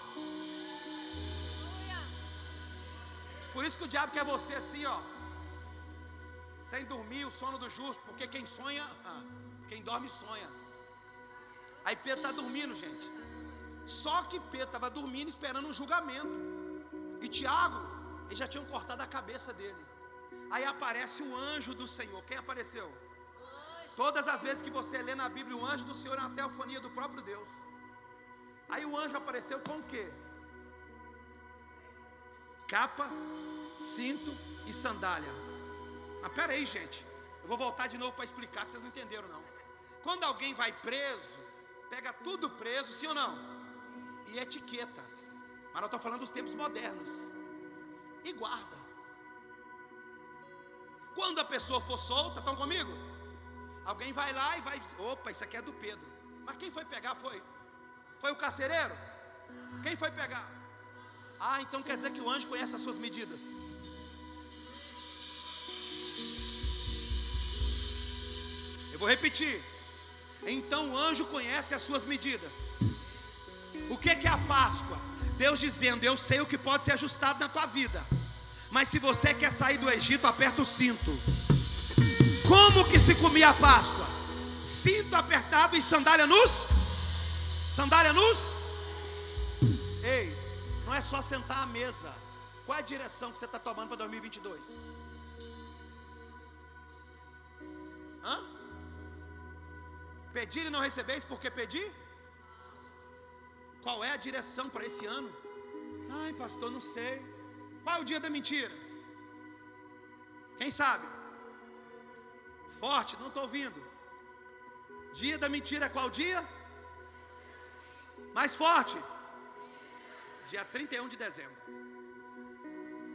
Por isso que o diabo quer você assim, ó. Sem dormir, o sono do justo. Porque quem sonha, quem dorme sonha. Aí Pedro está dormindo, gente. Só que Pedro estava dormindo esperando um julgamento. E Tiago, eles já tinham cortado a cabeça dele. Aí aparece o anjo do Senhor. Quem apareceu? Todas as vezes que você lê na Bíblia o anjo do Senhor é uma teofonia do próprio Deus. Aí o anjo apareceu com o quê? Capa, cinto e sandália. Mas pera aí, gente. Eu vou voltar de novo para explicar que vocês não entenderam não. Quando alguém vai preso, pega tudo preso, sim ou não? E etiqueta. Mas eu estou falando dos tempos modernos. E guarda. Quando a pessoa for solta, estão comigo? Alguém vai lá e vai, opa, isso aqui é do Pedro. Mas quem foi pegar foi? Foi o carcereiro? Quem foi pegar? Ah, então quer dizer que o anjo conhece as suas medidas. Eu vou repetir. Então o anjo conhece as suas medidas. O que é a Páscoa? Deus dizendo: Eu sei o que pode ser ajustado na tua vida. Mas se você quer sair do Egito, aperta o cinto. Como que se comia a Páscoa? Cinto apertado e sandália nos? Sandália nos? Ei, não é só sentar à mesa. Qual é a direção que você está tomando para 2022? Hã? Pedir e não recebeis porque pedir? Qual é a direção para esse ano? Ai, pastor, não sei. Qual é o dia da mentira? Quem sabe? Forte, não estou ouvindo. Dia da mentira é qual dia? Mais forte. Dia 31 de dezembro.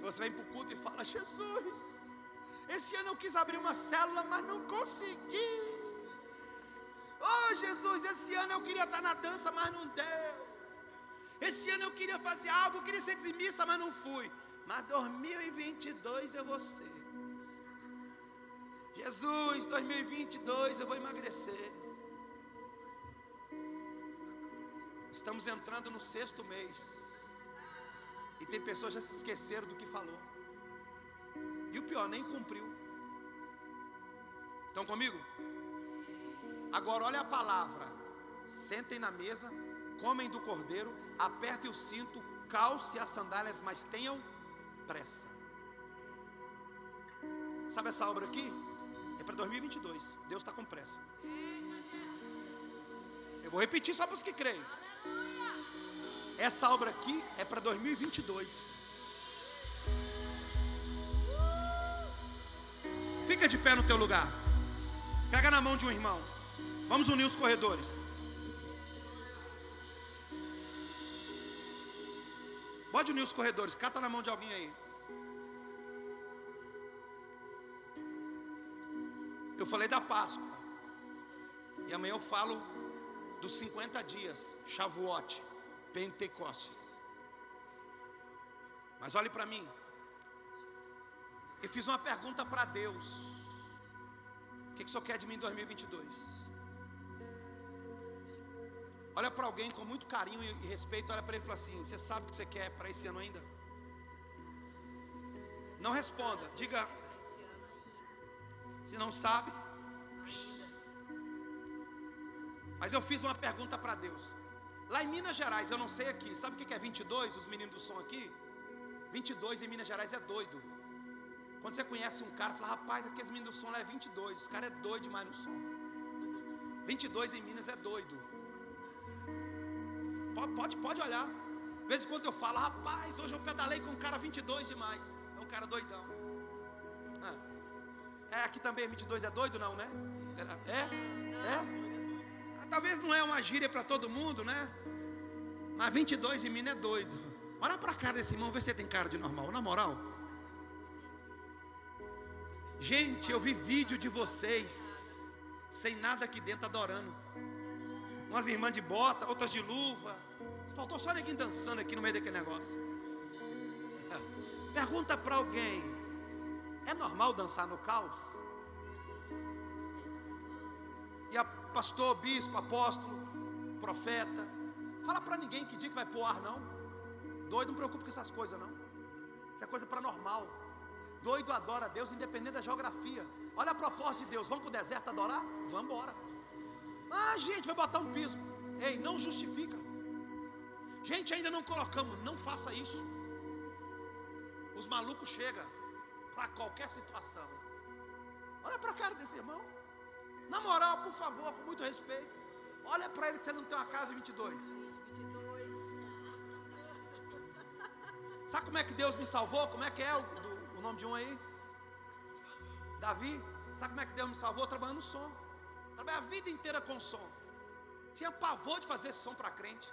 Você vem para o culto e fala: Jesus, esse ano eu quis abrir uma célula, mas não consegui. Oh Jesus, esse ano eu queria estar na dança, mas não deu. Esse ano eu queria fazer algo, eu queria ser dizimista, mas não fui. Mas 2022 eu vou ser. Jesus, 2022 eu vou emagrecer. Estamos entrando no sexto mês. E tem pessoas que já se esqueceram do que falou. E o pior, nem cumpriu. Estão comigo? Agora olha a palavra. Sentem na mesa, comem do cordeiro, apertem o cinto, calce as sandálias, mas tenham pressa. Sabe essa obra aqui? É para 2022. Deus está com pressa. Eu vou repetir só para os que creem. Essa obra aqui é para 2022. Fica de pé no teu lugar. Pega na mão de um irmão. Vamos unir os corredores. Pode unir os corredores. Cata na mão de alguém aí. Eu falei da Páscoa. E amanhã eu falo dos 50 dias. Shavuot. Pentecostes. Mas olhe para mim. Eu fiz uma pergunta para Deus. O que, que o Senhor quer de mim em 2022? Olha para alguém com muito carinho e respeito, olha para ele e fala assim: Você sabe o que você quer para esse ano ainda? Não responda, diga. Se não sabe. Mas eu fiz uma pergunta para Deus. Lá em Minas Gerais, eu não sei aqui, sabe o que é 22? Os meninos do som aqui? 22 em Minas Gerais é doido. Quando você conhece um cara, fala, rapaz, aqueles meninos do som lá é 22. Os caras é doido demais no som. 22 em Minas é doido. Pode, pode, pode olhar. De vez em quando eu falo, rapaz, hoje eu pedalei com um cara 22 demais. É um cara doidão. É, aqui também 22 é doido, não, né? É? É? Ah, talvez não é uma gíria para todo mundo, né? Mas 22 em Minas é doido. Olha para a cara desse irmão, vê se tem cara de normal. Na moral. Gente, eu vi vídeo de vocês sem nada aqui dentro adorando. Umas irmãs de bota, outras de luva. Faltou só ninguém dançando aqui no meio daquele negócio. Pergunta para alguém: é normal dançar no caos? E a pastor, bispo, apóstolo, profeta, fala para ninguém que dia que vai pôr ar não. Doido, não preocupe com essas coisas não. Isso é coisa para normal. Doido adora a Deus independente da geografia. Olha a proposta de Deus: vamos para o deserto adorar? Vamos embora. Ah, gente, vai botar um piso. Ei, não justifica. Gente, ainda não colocamos, não faça isso. Os malucos chegam para qualquer situação. Olha para a cara desse irmão. Na moral, por favor, com muito respeito. Olha para ele se ele não tem uma casa de 22. 22. Sabe como é que Deus me salvou? Como é que é o, do, o nome de um aí? Davi. Sabe como é que Deus me salvou? Trabalhando no som. Trabalhei a vida inteira com som. Tinha pavor de fazer som para crente.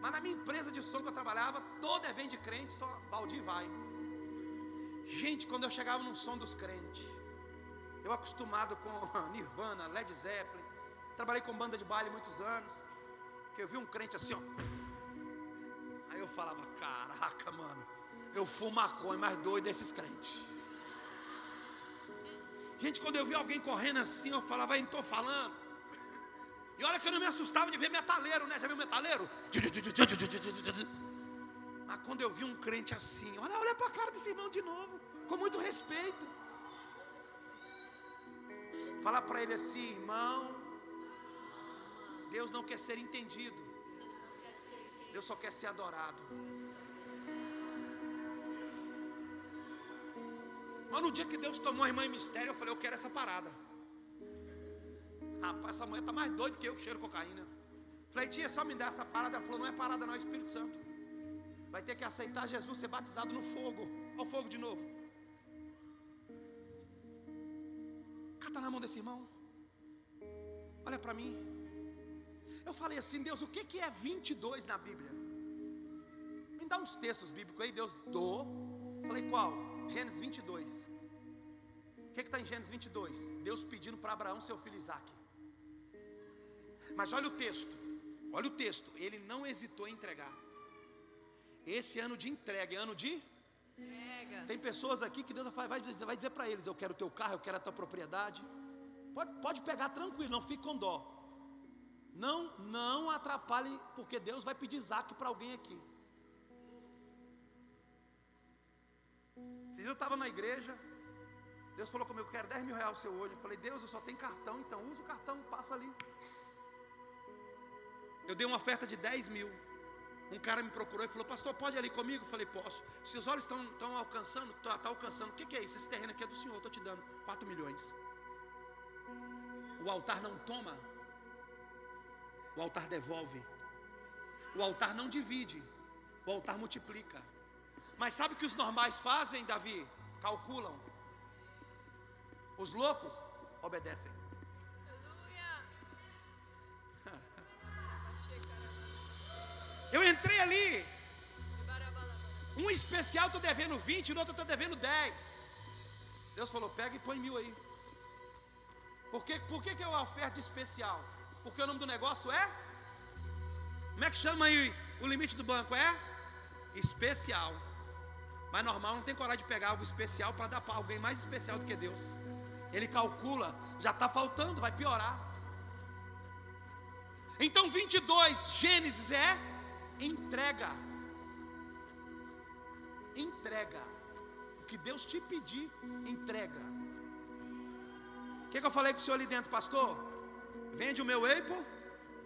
Mas na minha empresa de som que eu trabalhava, todo evento de crente, só Valdir vai. Gente, quando eu chegava no som dos crentes, eu acostumado com Nirvana, Led Zeppelin, trabalhei com banda de baile muitos anos, que eu vi um crente assim, ó. Aí eu falava, caraca, mano, eu fumo maconha mais doido desses crentes. Gente, quando eu vi alguém correndo assim, eu falava, não estou falando. E olha que eu não me assustava de ver metaleiro, né? Já viu metaleiro? Mas quando eu vi um crente assim, olha, olha para a cara desse irmão de novo, com muito respeito. Falar para ele assim, irmão, Deus não quer ser entendido, Deus só quer ser adorado. Mas no dia que Deus tomou a irmã em mistério, eu falei, eu quero essa parada. Rapaz, essa mulher está mais doida que eu que cheiro cocaína. Falei, tia, só me dá essa parada. Ela falou, não é parada não, é Espírito Santo. Vai ter que aceitar Jesus, ser batizado no fogo. Olha o fogo de novo. Cata na mão desse irmão. Olha para mim. Eu falei assim, Deus, o que, que é 22 na Bíblia? Me dá uns textos bíblicos aí, Deus, dou. Falei, qual? Gênesis 22. O que está em Gênesis 22? Deus pedindo para Abraão seu filho Isaac. Mas olha o texto, olha o texto, ele não hesitou em entregar. Esse ano de entrega é ano de. Entrega. Tem pessoas aqui que Deus vai dizer, vai dizer para eles: Eu quero o teu carro, eu quero a tua propriedade. Pode, pode pegar tranquilo, não fique com dó. Não, não atrapalhe, porque Deus vai pedir Isaac para alguém aqui. Se eu estava na igreja, Deus falou comigo, eu quero 10 mil reais seu hoje. Eu falei, Deus, eu só tenho cartão, então usa o cartão, passa ali. Eu dei uma oferta de 10 mil. Um cara me procurou e falou, pastor, pode ir ali comigo? Eu falei, posso. Se os olhos estão, estão alcançando, está tá alcançando, o que, que é isso? Esse terreno aqui é do Senhor, estou te dando 4 milhões. O altar não toma, o altar devolve. O altar não divide, o altar multiplica. Mas sabe o que os normais fazem, Davi? Calculam. Os loucos obedecem. Entrei ali. Um especial estou devendo 20, no outro estou devendo 10. Deus falou: pega e põe mil aí. Por que, por que, que é uma oferta especial? Porque o nome do negócio é? Como é que chama aí o limite do banco? É? Especial. Mas normal não tem coragem de pegar algo especial para dar para alguém mais especial do que Deus. Ele calcula, já está faltando, vai piorar. Então 22, Gênesis é entrega. Entrega. O que Deus te pedir, entrega. O que, que, eu falei com o senhor ali dentro, pastor? Vende o meu Apple?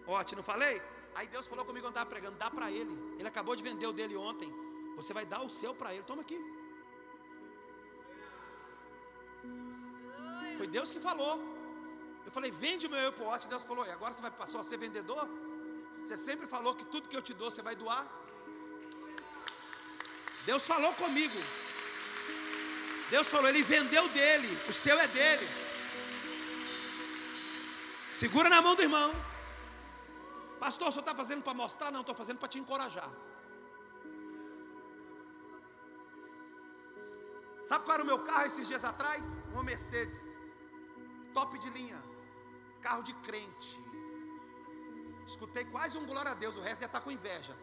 Ótimo, não falei? Aí Deus falou comigo quando estava pregando, dá para ele. Ele acabou de vender o dele ontem. Você vai dar o seu para ele. Toma aqui. Foi Deus que falou. Eu falei, vende o meu Apple Watch. Deus falou, e agora você vai passar a ser vendedor? Você sempre falou que tudo que eu te dou você vai doar. Deus falou comigo. Deus falou, ele vendeu dele, o seu é dele. Segura na mão do irmão. Pastor, senhor está fazendo para mostrar? Não, estou fazendo para te encorajar. Sabe qual era o meu carro esses dias atrás? Uma Mercedes, top de linha, carro de crente. Escutei quase um glória a Deus, o resto ia estar com inveja.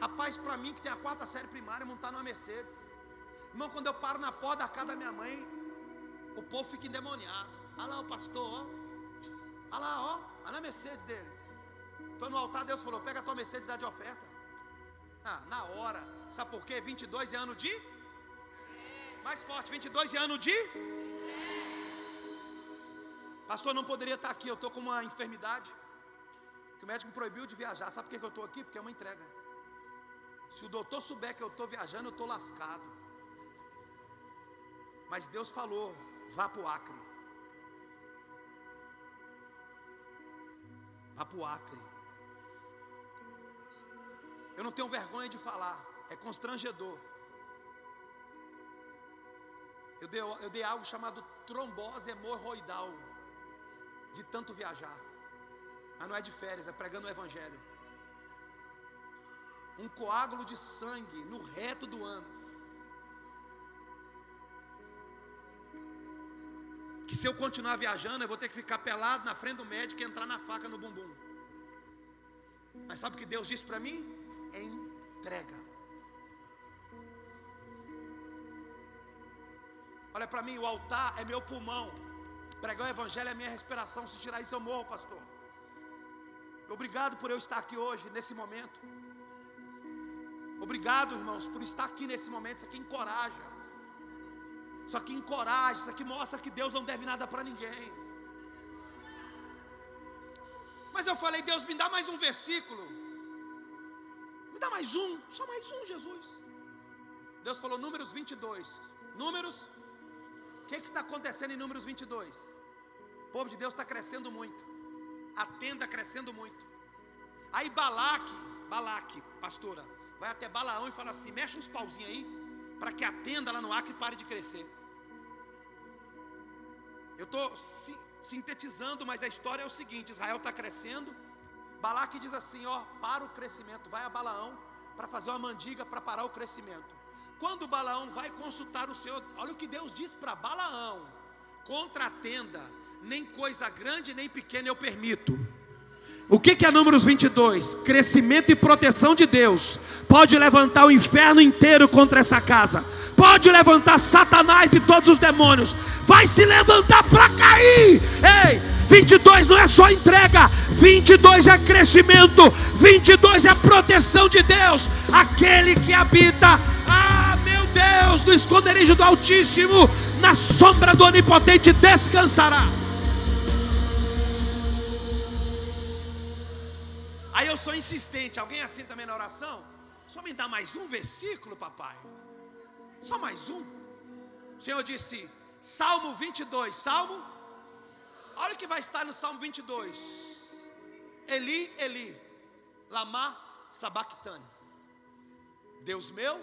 Rapaz, para mim que tem a quarta série primária, montar numa Mercedes. Irmão, quando eu paro na porta da casa da minha mãe, o povo fica endemoniado. Olha lá o pastor, ó. Olha lá, ó. Olha a Mercedes dele. Estou no altar, Deus falou: pega a tua Mercedes e dá de oferta. Ah, na hora. Sabe por quê? 22 é ano de? Mais forte, 22 é ano de? Pastor, não poderia estar aqui, eu estou com uma enfermidade. Que o médico me proibiu de viajar. Sabe por que eu estou aqui? Porque é uma entrega. Se o doutor souber que eu estou viajando, eu estou lascado. Mas Deus falou: vá para o Acre. Vá para o Acre. Eu não tenho vergonha de falar, é constrangedor. Eu dei, eu dei algo chamado trombose hemorroidal de tanto viajar. Mas não é de férias, é pregando o Evangelho. Um coágulo de sangue no reto do ânus. Que se eu continuar viajando, eu vou ter que ficar pelado na frente do médico e entrar na faca no bumbum. Mas sabe o que Deus disse para mim? Entrega. Olha para mim, o altar é meu pulmão. Pregar o evangelho é minha respiração. Se tirar isso, eu morro, pastor. Obrigado por eu estar aqui hoje, nesse momento. Obrigado, irmãos, por estar aqui nesse momento. Isso aqui encoraja. Isso aqui encoraja. Isso aqui mostra que Deus não deve nada para ninguém. Mas eu falei, Deus, me dá mais um versículo. Me dá mais um, só mais um, Jesus. Deus falou, Números 22. Números, o que está acontecendo em Números 22? O povo de Deus está crescendo muito, a tenda crescendo muito. Aí Balaque, Balaque, pastora, vai até Balaão e fala assim: mexe uns pauzinhos aí, para que a tenda lá no Acre pare de crescer. Eu estou sintetizando, mas a história é o seguinte: Israel está crescendo. Balaque diz assim: ó, para o crescimento, vai a Balaão para fazer uma mandiga para parar o crescimento. Quando Balaão vai consultar o Senhor, olha o que Deus diz para Balaão: contra a tenda, nem coisa grande nem pequena eu permito. O que, que é Números 22? Crescimento e proteção de Deus. Pode levantar o inferno inteiro contra essa casa. Pode levantar Satanás e todos os demônios. Vai se levantar para cair. Ei, 22 não é só entrega. 22 é crescimento. 22 é proteção de Deus. Aquele que habita, ah, meu Deus, no esconderijo do Altíssimo, na sombra do Onipotente descansará. Eu sou insistente. Alguém é assim também na oração? Só me dá mais um versículo, papai. Só mais um. O Senhor disse, Salmo 22. Salmo. Olha o que vai estar no Salmo 22. Eli, Eli, lama sabachthani. Deus meu,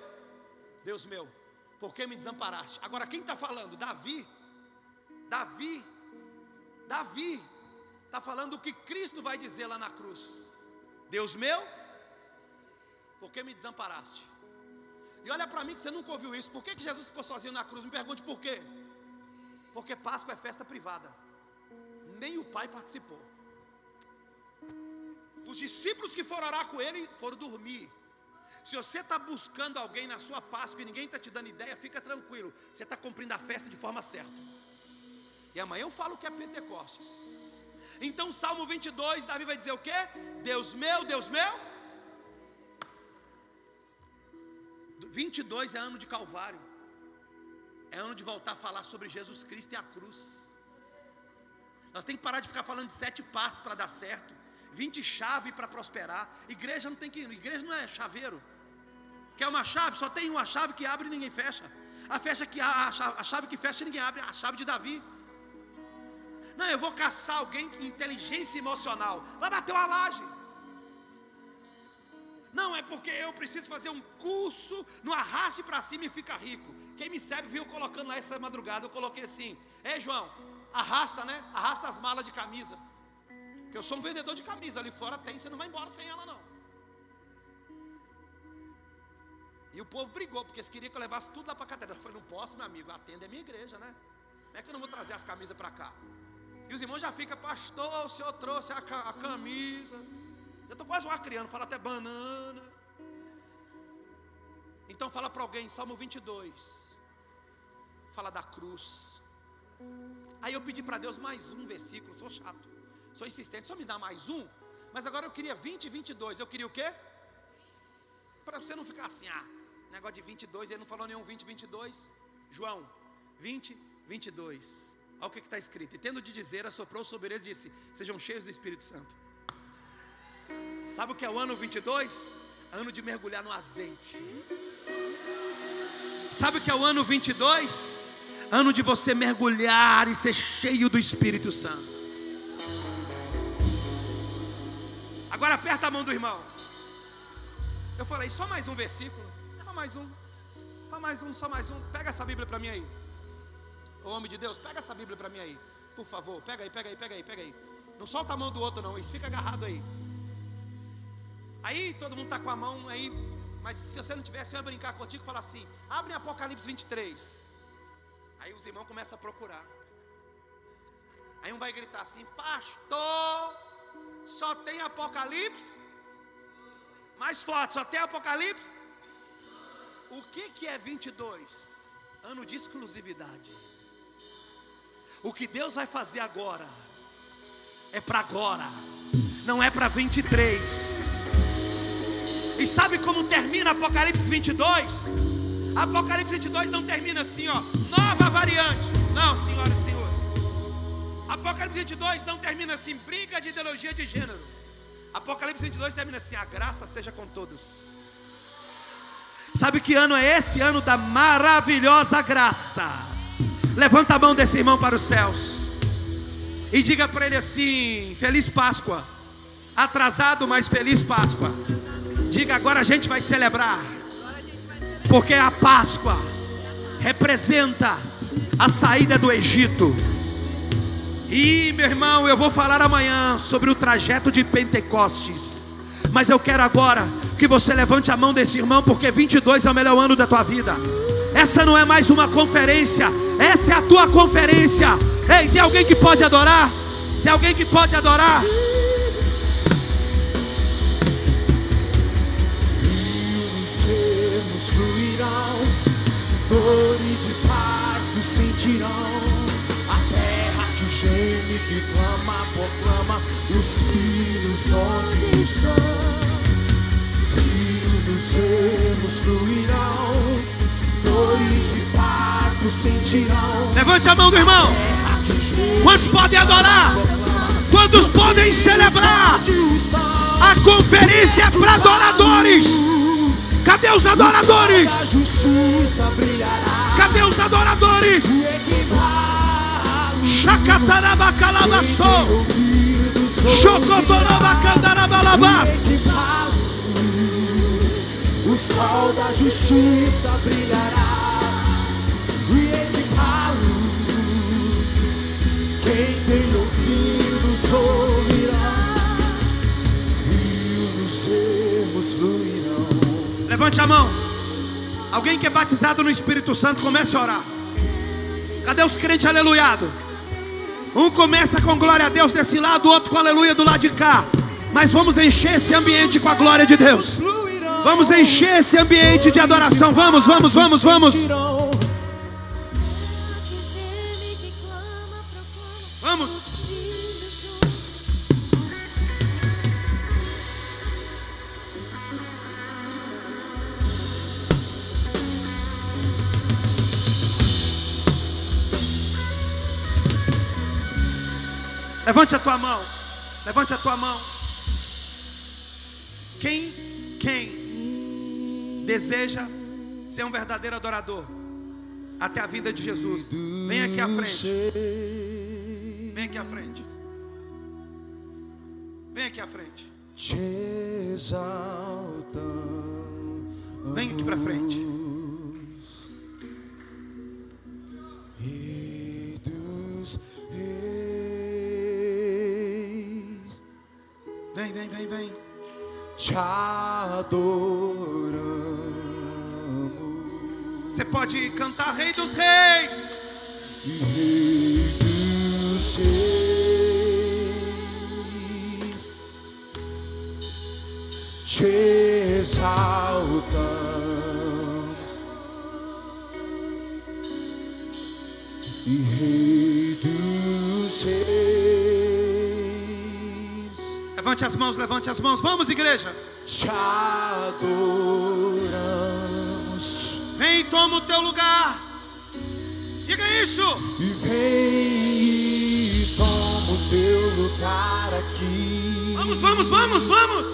Deus meu, por que me desamparaste? Agora quem está falando? Davi. Davi. Davi. Está falando o que Cristo vai dizer lá na cruz. Deus meu, por que me desamparaste? E olha para mim que você nunca ouviu isso. Por que, que Jesus ficou sozinho na cruz? Me pergunte por quê. Porque Páscoa é festa privada. Nem o pai participou. Os discípulos que foram orar com ele foram dormir. Se você está buscando alguém na sua Páscoa e ninguém está te dando ideia, fica tranquilo. Você está cumprindo a festa de forma certa. E amanhã eu falo que é Pentecostes. Então, Salmo 22, Davi vai dizer o que? Deus meu, Deus meu. 22 é ano de Calvário, é ano de voltar a falar sobre Jesus Cristo e a cruz. Nós temos que parar de ficar falando de sete passos para dar certo, 20 chaves para prosperar. Igreja não tem que, igreja não é chaveiro. Quer uma chave? Só tem uma chave que abre e ninguém fecha. A, fecha que, a, a chave que fecha ninguém abre, a chave de Davi. Não, eu vou caçar alguém com inteligência emocional. Vai bater uma laje. Não, é porque eu preciso fazer um curso no arraste para cima e fica rico. Quem me serve viu colocando lá essa madrugada. Eu coloquei assim: Ei, João, arrasta, né? Arrasta as malas de camisa. Que eu sou um vendedor de camisa. Ali fora tem, você não vai embora sem ela, não. E o povo brigou, porque eles queriam que eu levasse tudo lá para a catedral. Eu falei: Não posso, meu amigo. É minha igreja, né? Como é que eu não vou trazer as camisas para cá? E os irmãos já ficam, pastor, o senhor trouxe a, a camisa. Eu estou quase uma criança, fala até banana. Então fala para alguém, Salmo 22. Fala da cruz. Aí eu pedi para Deus mais um versículo, sou chato, sou insistente, só me dá mais um. Mas agora eu queria 20 e 22. Eu queria o quê? Para você não ficar assim, ah, negócio de 22, ele não falou nenhum 20 e 22. João, 20, 22. Olha o que está escrito: E tendo de dizer, assoprou sobre eles e disse: Sejam cheios do Espírito Santo. Sabe o que é o ano 22? Ano de mergulhar no azeite. Sabe o que é o ano 22? Ano de você mergulhar e ser cheio do Espírito Santo. Agora aperta a mão do irmão. Eu falei, só mais um versículo. Só mais um. Só mais um, só mais um. Pega essa Bíblia para mim aí. Ô homem de Deus, pega essa Bíblia para mim aí. Por favor, pega aí, pega aí, pega aí, pega aí. Não solta a mão do outro, não. Isso fica agarrado aí. Aí todo mundo está com a mão aí. Mas se você não tivesse, eu ia brincar contigo e falar assim: abre Apocalipse 23. Aí os irmãos começam a procurar. Aí um vai gritar assim: Pastor, só tem Apocalipse? Mais forte, só tem Apocalipse? O que, que é 22? ano de exclusividade. O que Deus vai fazer agora é para agora, não é para 23. E sabe como termina Apocalipse 22? Apocalipse 22 não termina assim, ó, nova variante. Não, senhoras e senhores. Apocalipse 22 não termina assim, briga de ideologia de gênero. Apocalipse 22 termina assim: a graça seja com todos. Sabe que ano é esse? Ano da maravilhosa graça. Levanta a mão desse irmão para os céus e diga para ele assim: Feliz Páscoa. Atrasado, mas feliz Páscoa. Diga agora a gente vai celebrar, porque a Páscoa representa a saída do Egito. E meu irmão, eu vou falar amanhã sobre o trajeto de Pentecostes. Mas eu quero agora que você levante a mão desse irmão, porque 22 é o melhor ano da tua vida. Essa não é mais uma conferência, essa é a tua conferência. Ei, tem alguém que pode adorar? Tem alguém que pode adorar? Dores de parto sentirão. A terra que geme, que clama, proclama os filhos onde estão. Rios ermos fluirão, Levante a mão do irmão. Quantos podem adorar? Quantos podem celebrar? A conferência é para adoradores. Cadê os adoradores? Cadê os adoradores? Ouvidos Chocotorabacandarabalabás. O sol da justiça brilhará e equipá-lo. Quem tem ouvidos ouvirá. Rios ermos fluirão. Levante a mão. Alguém que é batizado no Espírito Santo, comece a orar. Cadê os crentes aleluiado? Um começa com glória a Deus desse lado, o outro com aleluia do lado de cá. Mas vamos encher esse ambiente com a glória de Deus. Vamos encher esse ambiente de adoração. Vamos, vamos, vamos, vamos. Vamos. Levante a tua mão. Levante a tua mão. Quem, quem deseja ser um verdadeiro adorador até a vinda de Jesus, vem aqui à frente. Vem aqui à frente. Vem aqui à frente. Vem aqui para frente. Vem, vem, vem, vem. te adoramos. Você pode cantar Rei dos Reis. Rei dos reis, te exaltamos. E Rei dos reis, Levante as mãos, levante as mãos. Vamos, igreja. te adoramos. Vem e toma o teu lugar. Diga isso. E vem e toma o teu lugar aqui. Vamos, vamos, vamos, vamos.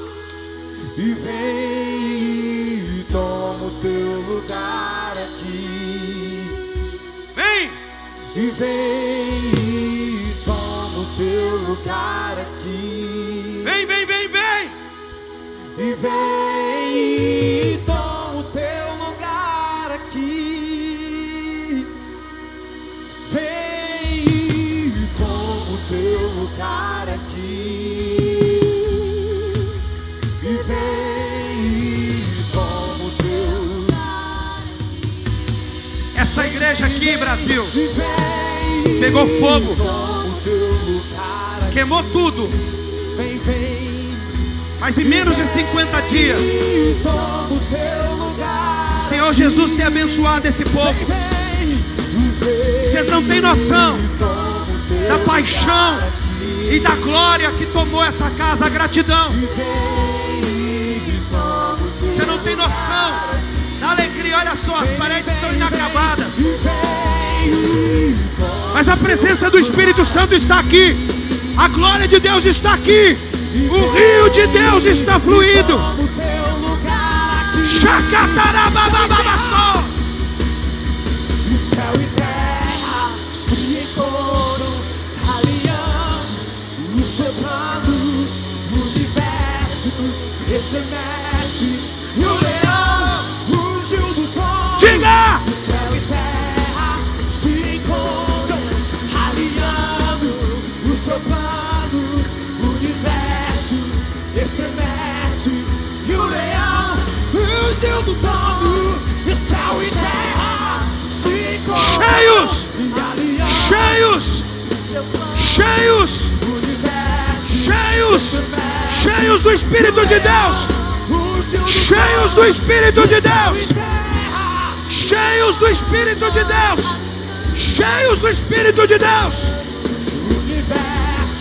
E vem e toma o teu lugar aqui. Vem. E vem e toma o teu lugar aqui. Vem, vem, vem, vem. E vem igreja aqui, Brasil, Pegou fogo. queimou tudo. Mas em menos de 50 dias, o Senhor Jesus tem abençoado esse povo. Vocês não têm noção da paixão e da glória que tomou essa casa, a gratidão. Você não tem noção. Olha só, as paredes estão inacabadas. Mas a presença do Espírito Santo está aqui. A glória de Deus está aqui. O rio de Deus está fluindo. Chacatarababababasó. Cheios! Cheios! Cheios do Espírito de Deus! Cheios do Espírito de Deus! Cheios do Espírito de Deus! Cheios do Espírito de Deus!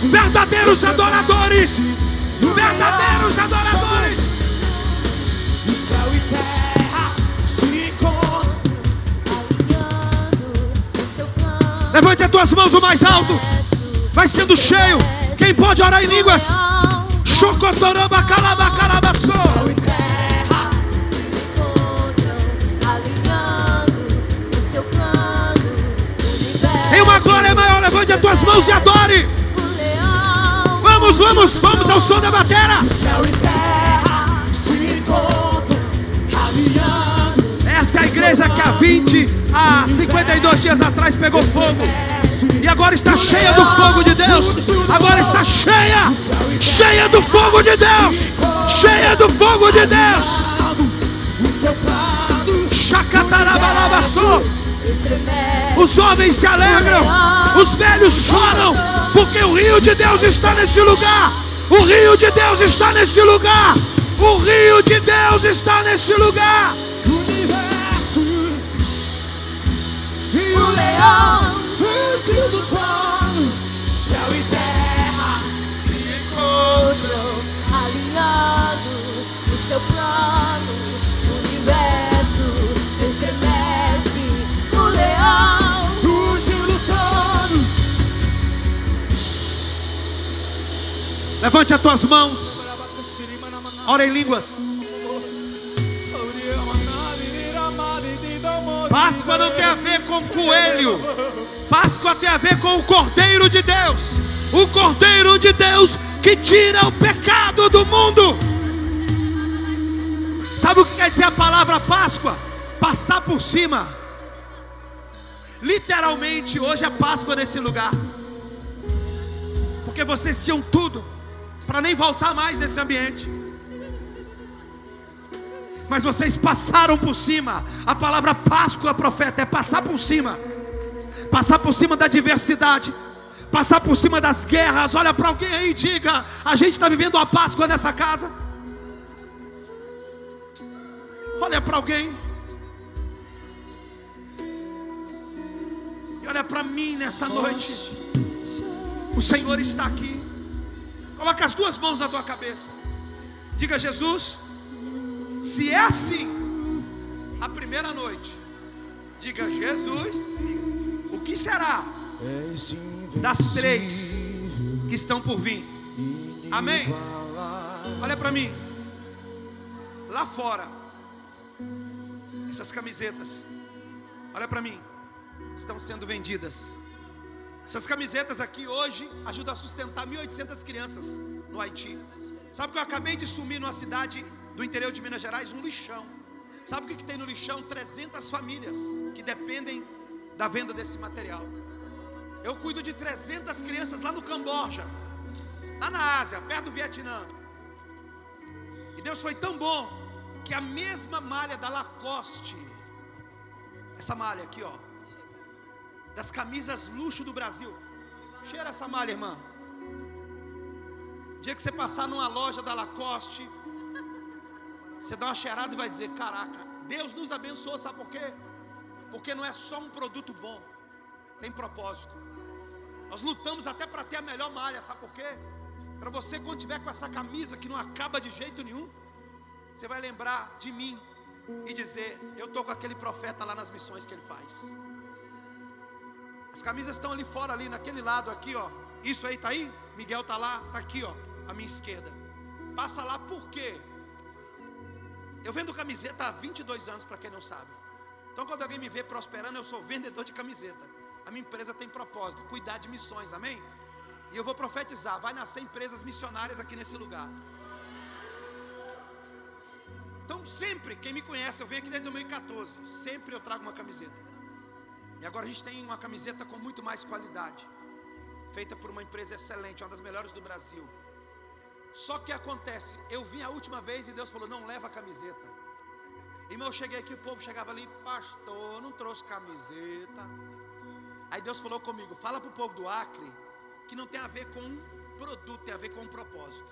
Verdadeiros adoradores! Verdadeiros adoradores! Céu e terra se encontram. Levante as tuas mãos o mais alto! Vai sendo cheio! Quem pode orar em línguas? Chocotoramba seu plano. Em uma glória maior, levante as tuas mãos e adore! Vamos, vamos, vamos ao som da batera! Essa é a igreja que há 20 a 52 dias atrás pegou fogo. E agora está cheia do fogo de Deus. Agora está cheia. Cheia do fogo de Deus. Cheia do fogo de Deus. Estremece. Os jovens se alegram. Os velhos choram. Porque o rio de Deus está nesse lugar. O rio de Deus está nesse lugar. O rio de Deus está nesse lugar. universo e O leão fugiu do trono. Céu e terra encontram, alinhado o seu plano. O universo estremece. O leão fugiu do trono. Levante as tuas mãos. Ora em línguas. Páscoa não tem a ver com coelho. Páscoa tem a ver com o Cordeiro de Deus. O Cordeiro de Deus que tira o pecado do mundo. Sabe o que quer dizer a palavra Páscoa? Passar por cima. Literalmente, hoje é Páscoa nesse lugar. Porque vocês tinham tudo para nem voltar mais nesse ambiente. Mas vocês passaram por cima. A palavra Páscoa, profeta, é passar por cima. Passar por cima da diversidade. Passar por cima das guerras. Olha para alguém aí e diga: a gente está vivendo a Páscoa nessa casa. Olha para alguém. E olha para mim nessa noite. O Senhor está aqui. Coloca as duas mãos na tua cabeça. Diga, Jesus, se é assim, a primeira noite, diga, Jesus, que será das três que estão por vir? Amém? Olha para mim. Lá fora, essas camisetas, olha para mim, estão sendo vendidas. Essas camisetas aqui hoje ajudam a sustentar 1.800 crianças no Haiti. Sabe que eu acabei de sumir numa cidade do interior de Minas Gerais, um lixão. Sabe o que, que tem no lixão? 300 famílias que dependem da venda desse material. Eu cuido de 300 crianças lá no Camboja, lá na Ásia, perto do Vietnã. E Deus foi tão bom que a mesma malha da Lacoste, essa malha aqui, ó, das camisas luxo do Brasil. Cheira essa malha, irmã. O dia que você passar numa loja da Lacoste, você dá uma cheirada e vai dizer: Caraca, Deus nos abençoou, sabe por quê? Porque não é só um produto bom, tem propósito. Nós lutamos até para ter a melhor malha, sabe por quê? Para você, quando tiver com essa camisa que não acaba de jeito nenhum, você vai lembrar de mim e dizer: Eu estou com aquele profeta lá nas missões que ele faz. As camisas estão ali fora, ali naquele lado aqui, ó. Isso aí tá aí? Miguel tá lá, tá aqui, ó, à minha esquerda. Passa lá por quê? Eu vendo camiseta há 22 anos, para quem não sabe. Então, quando alguém me vê prosperando, eu sou vendedor de camiseta. A minha empresa tem propósito, cuidar de missões, amém? E eu vou profetizar: vai nascer empresas missionárias aqui nesse lugar. Então, sempre, quem me conhece, eu venho aqui desde 2014. Sempre eu trago uma camiseta. E agora a gente tem uma camiseta com muito mais qualidade. Feita por uma empresa excelente, uma das melhores do Brasil. Só que acontece, eu vim a última vez e Deus falou: não leva a camiseta. Irmão, eu cheguei aqui, o povo chegava ali, pastor, não trouxe camiseta. Aí Deus falou comigo: fala para o povo do Acre que não tem a ver com um produto, tem a ver com um propósito.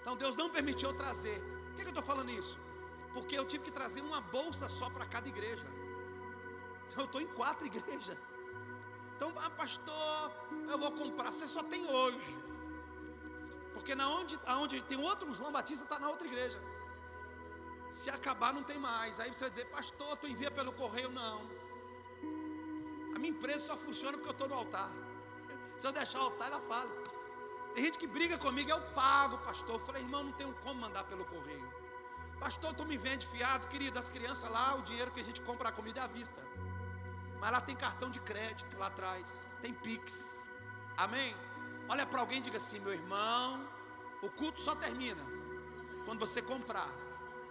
Então Deus não permitiu eu trazer. Por que, que eu estou falando isso? Porque eu tive que trazer uma bolsa só para cada igreja. Então eu estou em quatro igrejas. Então, ah, pastor, eu vou comprar. Você só tem hoje. Porque na onde, aonde tem outro João Batista, está na outra igreja. Se acabar, não tem mais. Aí você vai dizer, pastor, tu envia pelo correio? Não. A minha empresa só funciona porque eu estou no altar. Se eu deixar o altar, ela fala. Tem gente que briga comigo, eu pago, pastor. Eu falei, irmão, não tenho como mandar pelo correio. Pastor, tu me vende fiado, querido, as crianças lá, o dinheiro que a gente compra a comida é à vista. Mas lá tem cartão de crédito lá atrás, tem Pix. Amém? Olha para alguém e diga assim: meu irmão, o culto só termina quando você comprar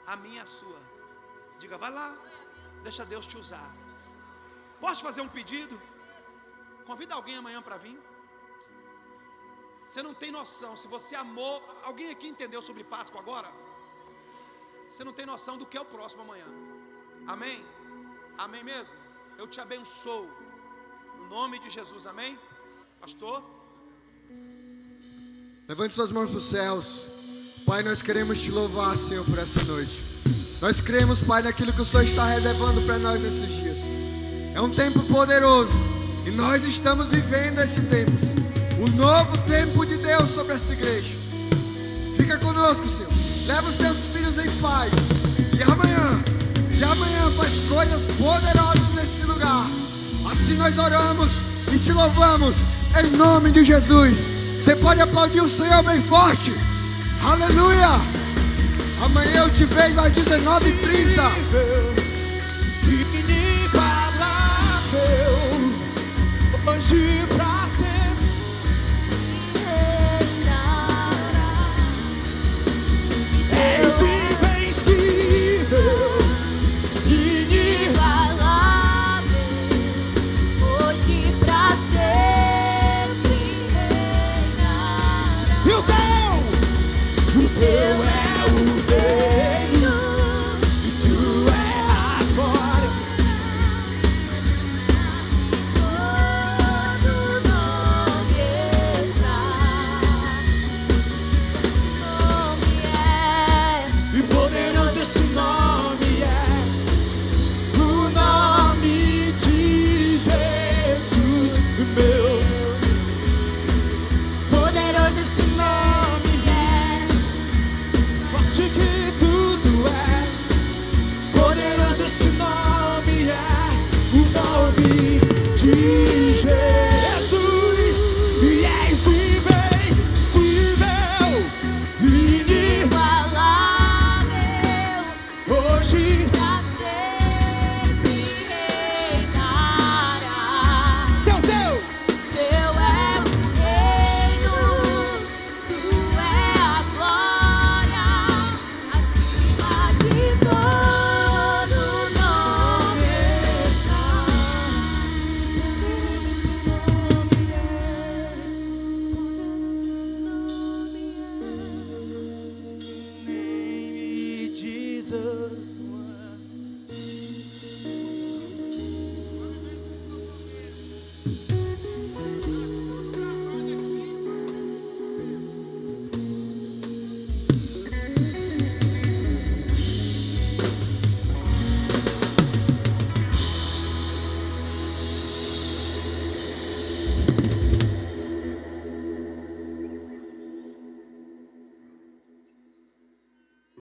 a minha a sua. Diga, vai lá, deixa Deus te usar. Posso fazer um pedido? Convida alguém amanhã para vir. Você não tem noção, se você amou. Alguém aqui entendeu sobre Páscoa agora? Você não tem noção do que é o próximo amanhã. Amém? Amém mesmo? Eu te abençoo. No nome de Jesus, amém? Pastor? Levante suas mãos para os céus. Pai, nós queremos te louvar, Senhor, por essa noite. Nós cremos, Pai, naquilo que o Senhor está reservando para nós nesses dias. É um tempo poderoso. E nós estamos vivendo esse tempo, Senhor. O novo tempo de Deus sobre esta igreja. Fica conosco, Senhor. Leva os teus filhos em paz. E amanhã, e amanhã faz coisas poderosas nesse lugar. Assim nós oramos e te louvamos em nome de Jesus. Você pode aplaudir o Senhor bem forte. Aleluia. Amanhã eu te vejo às 19h30.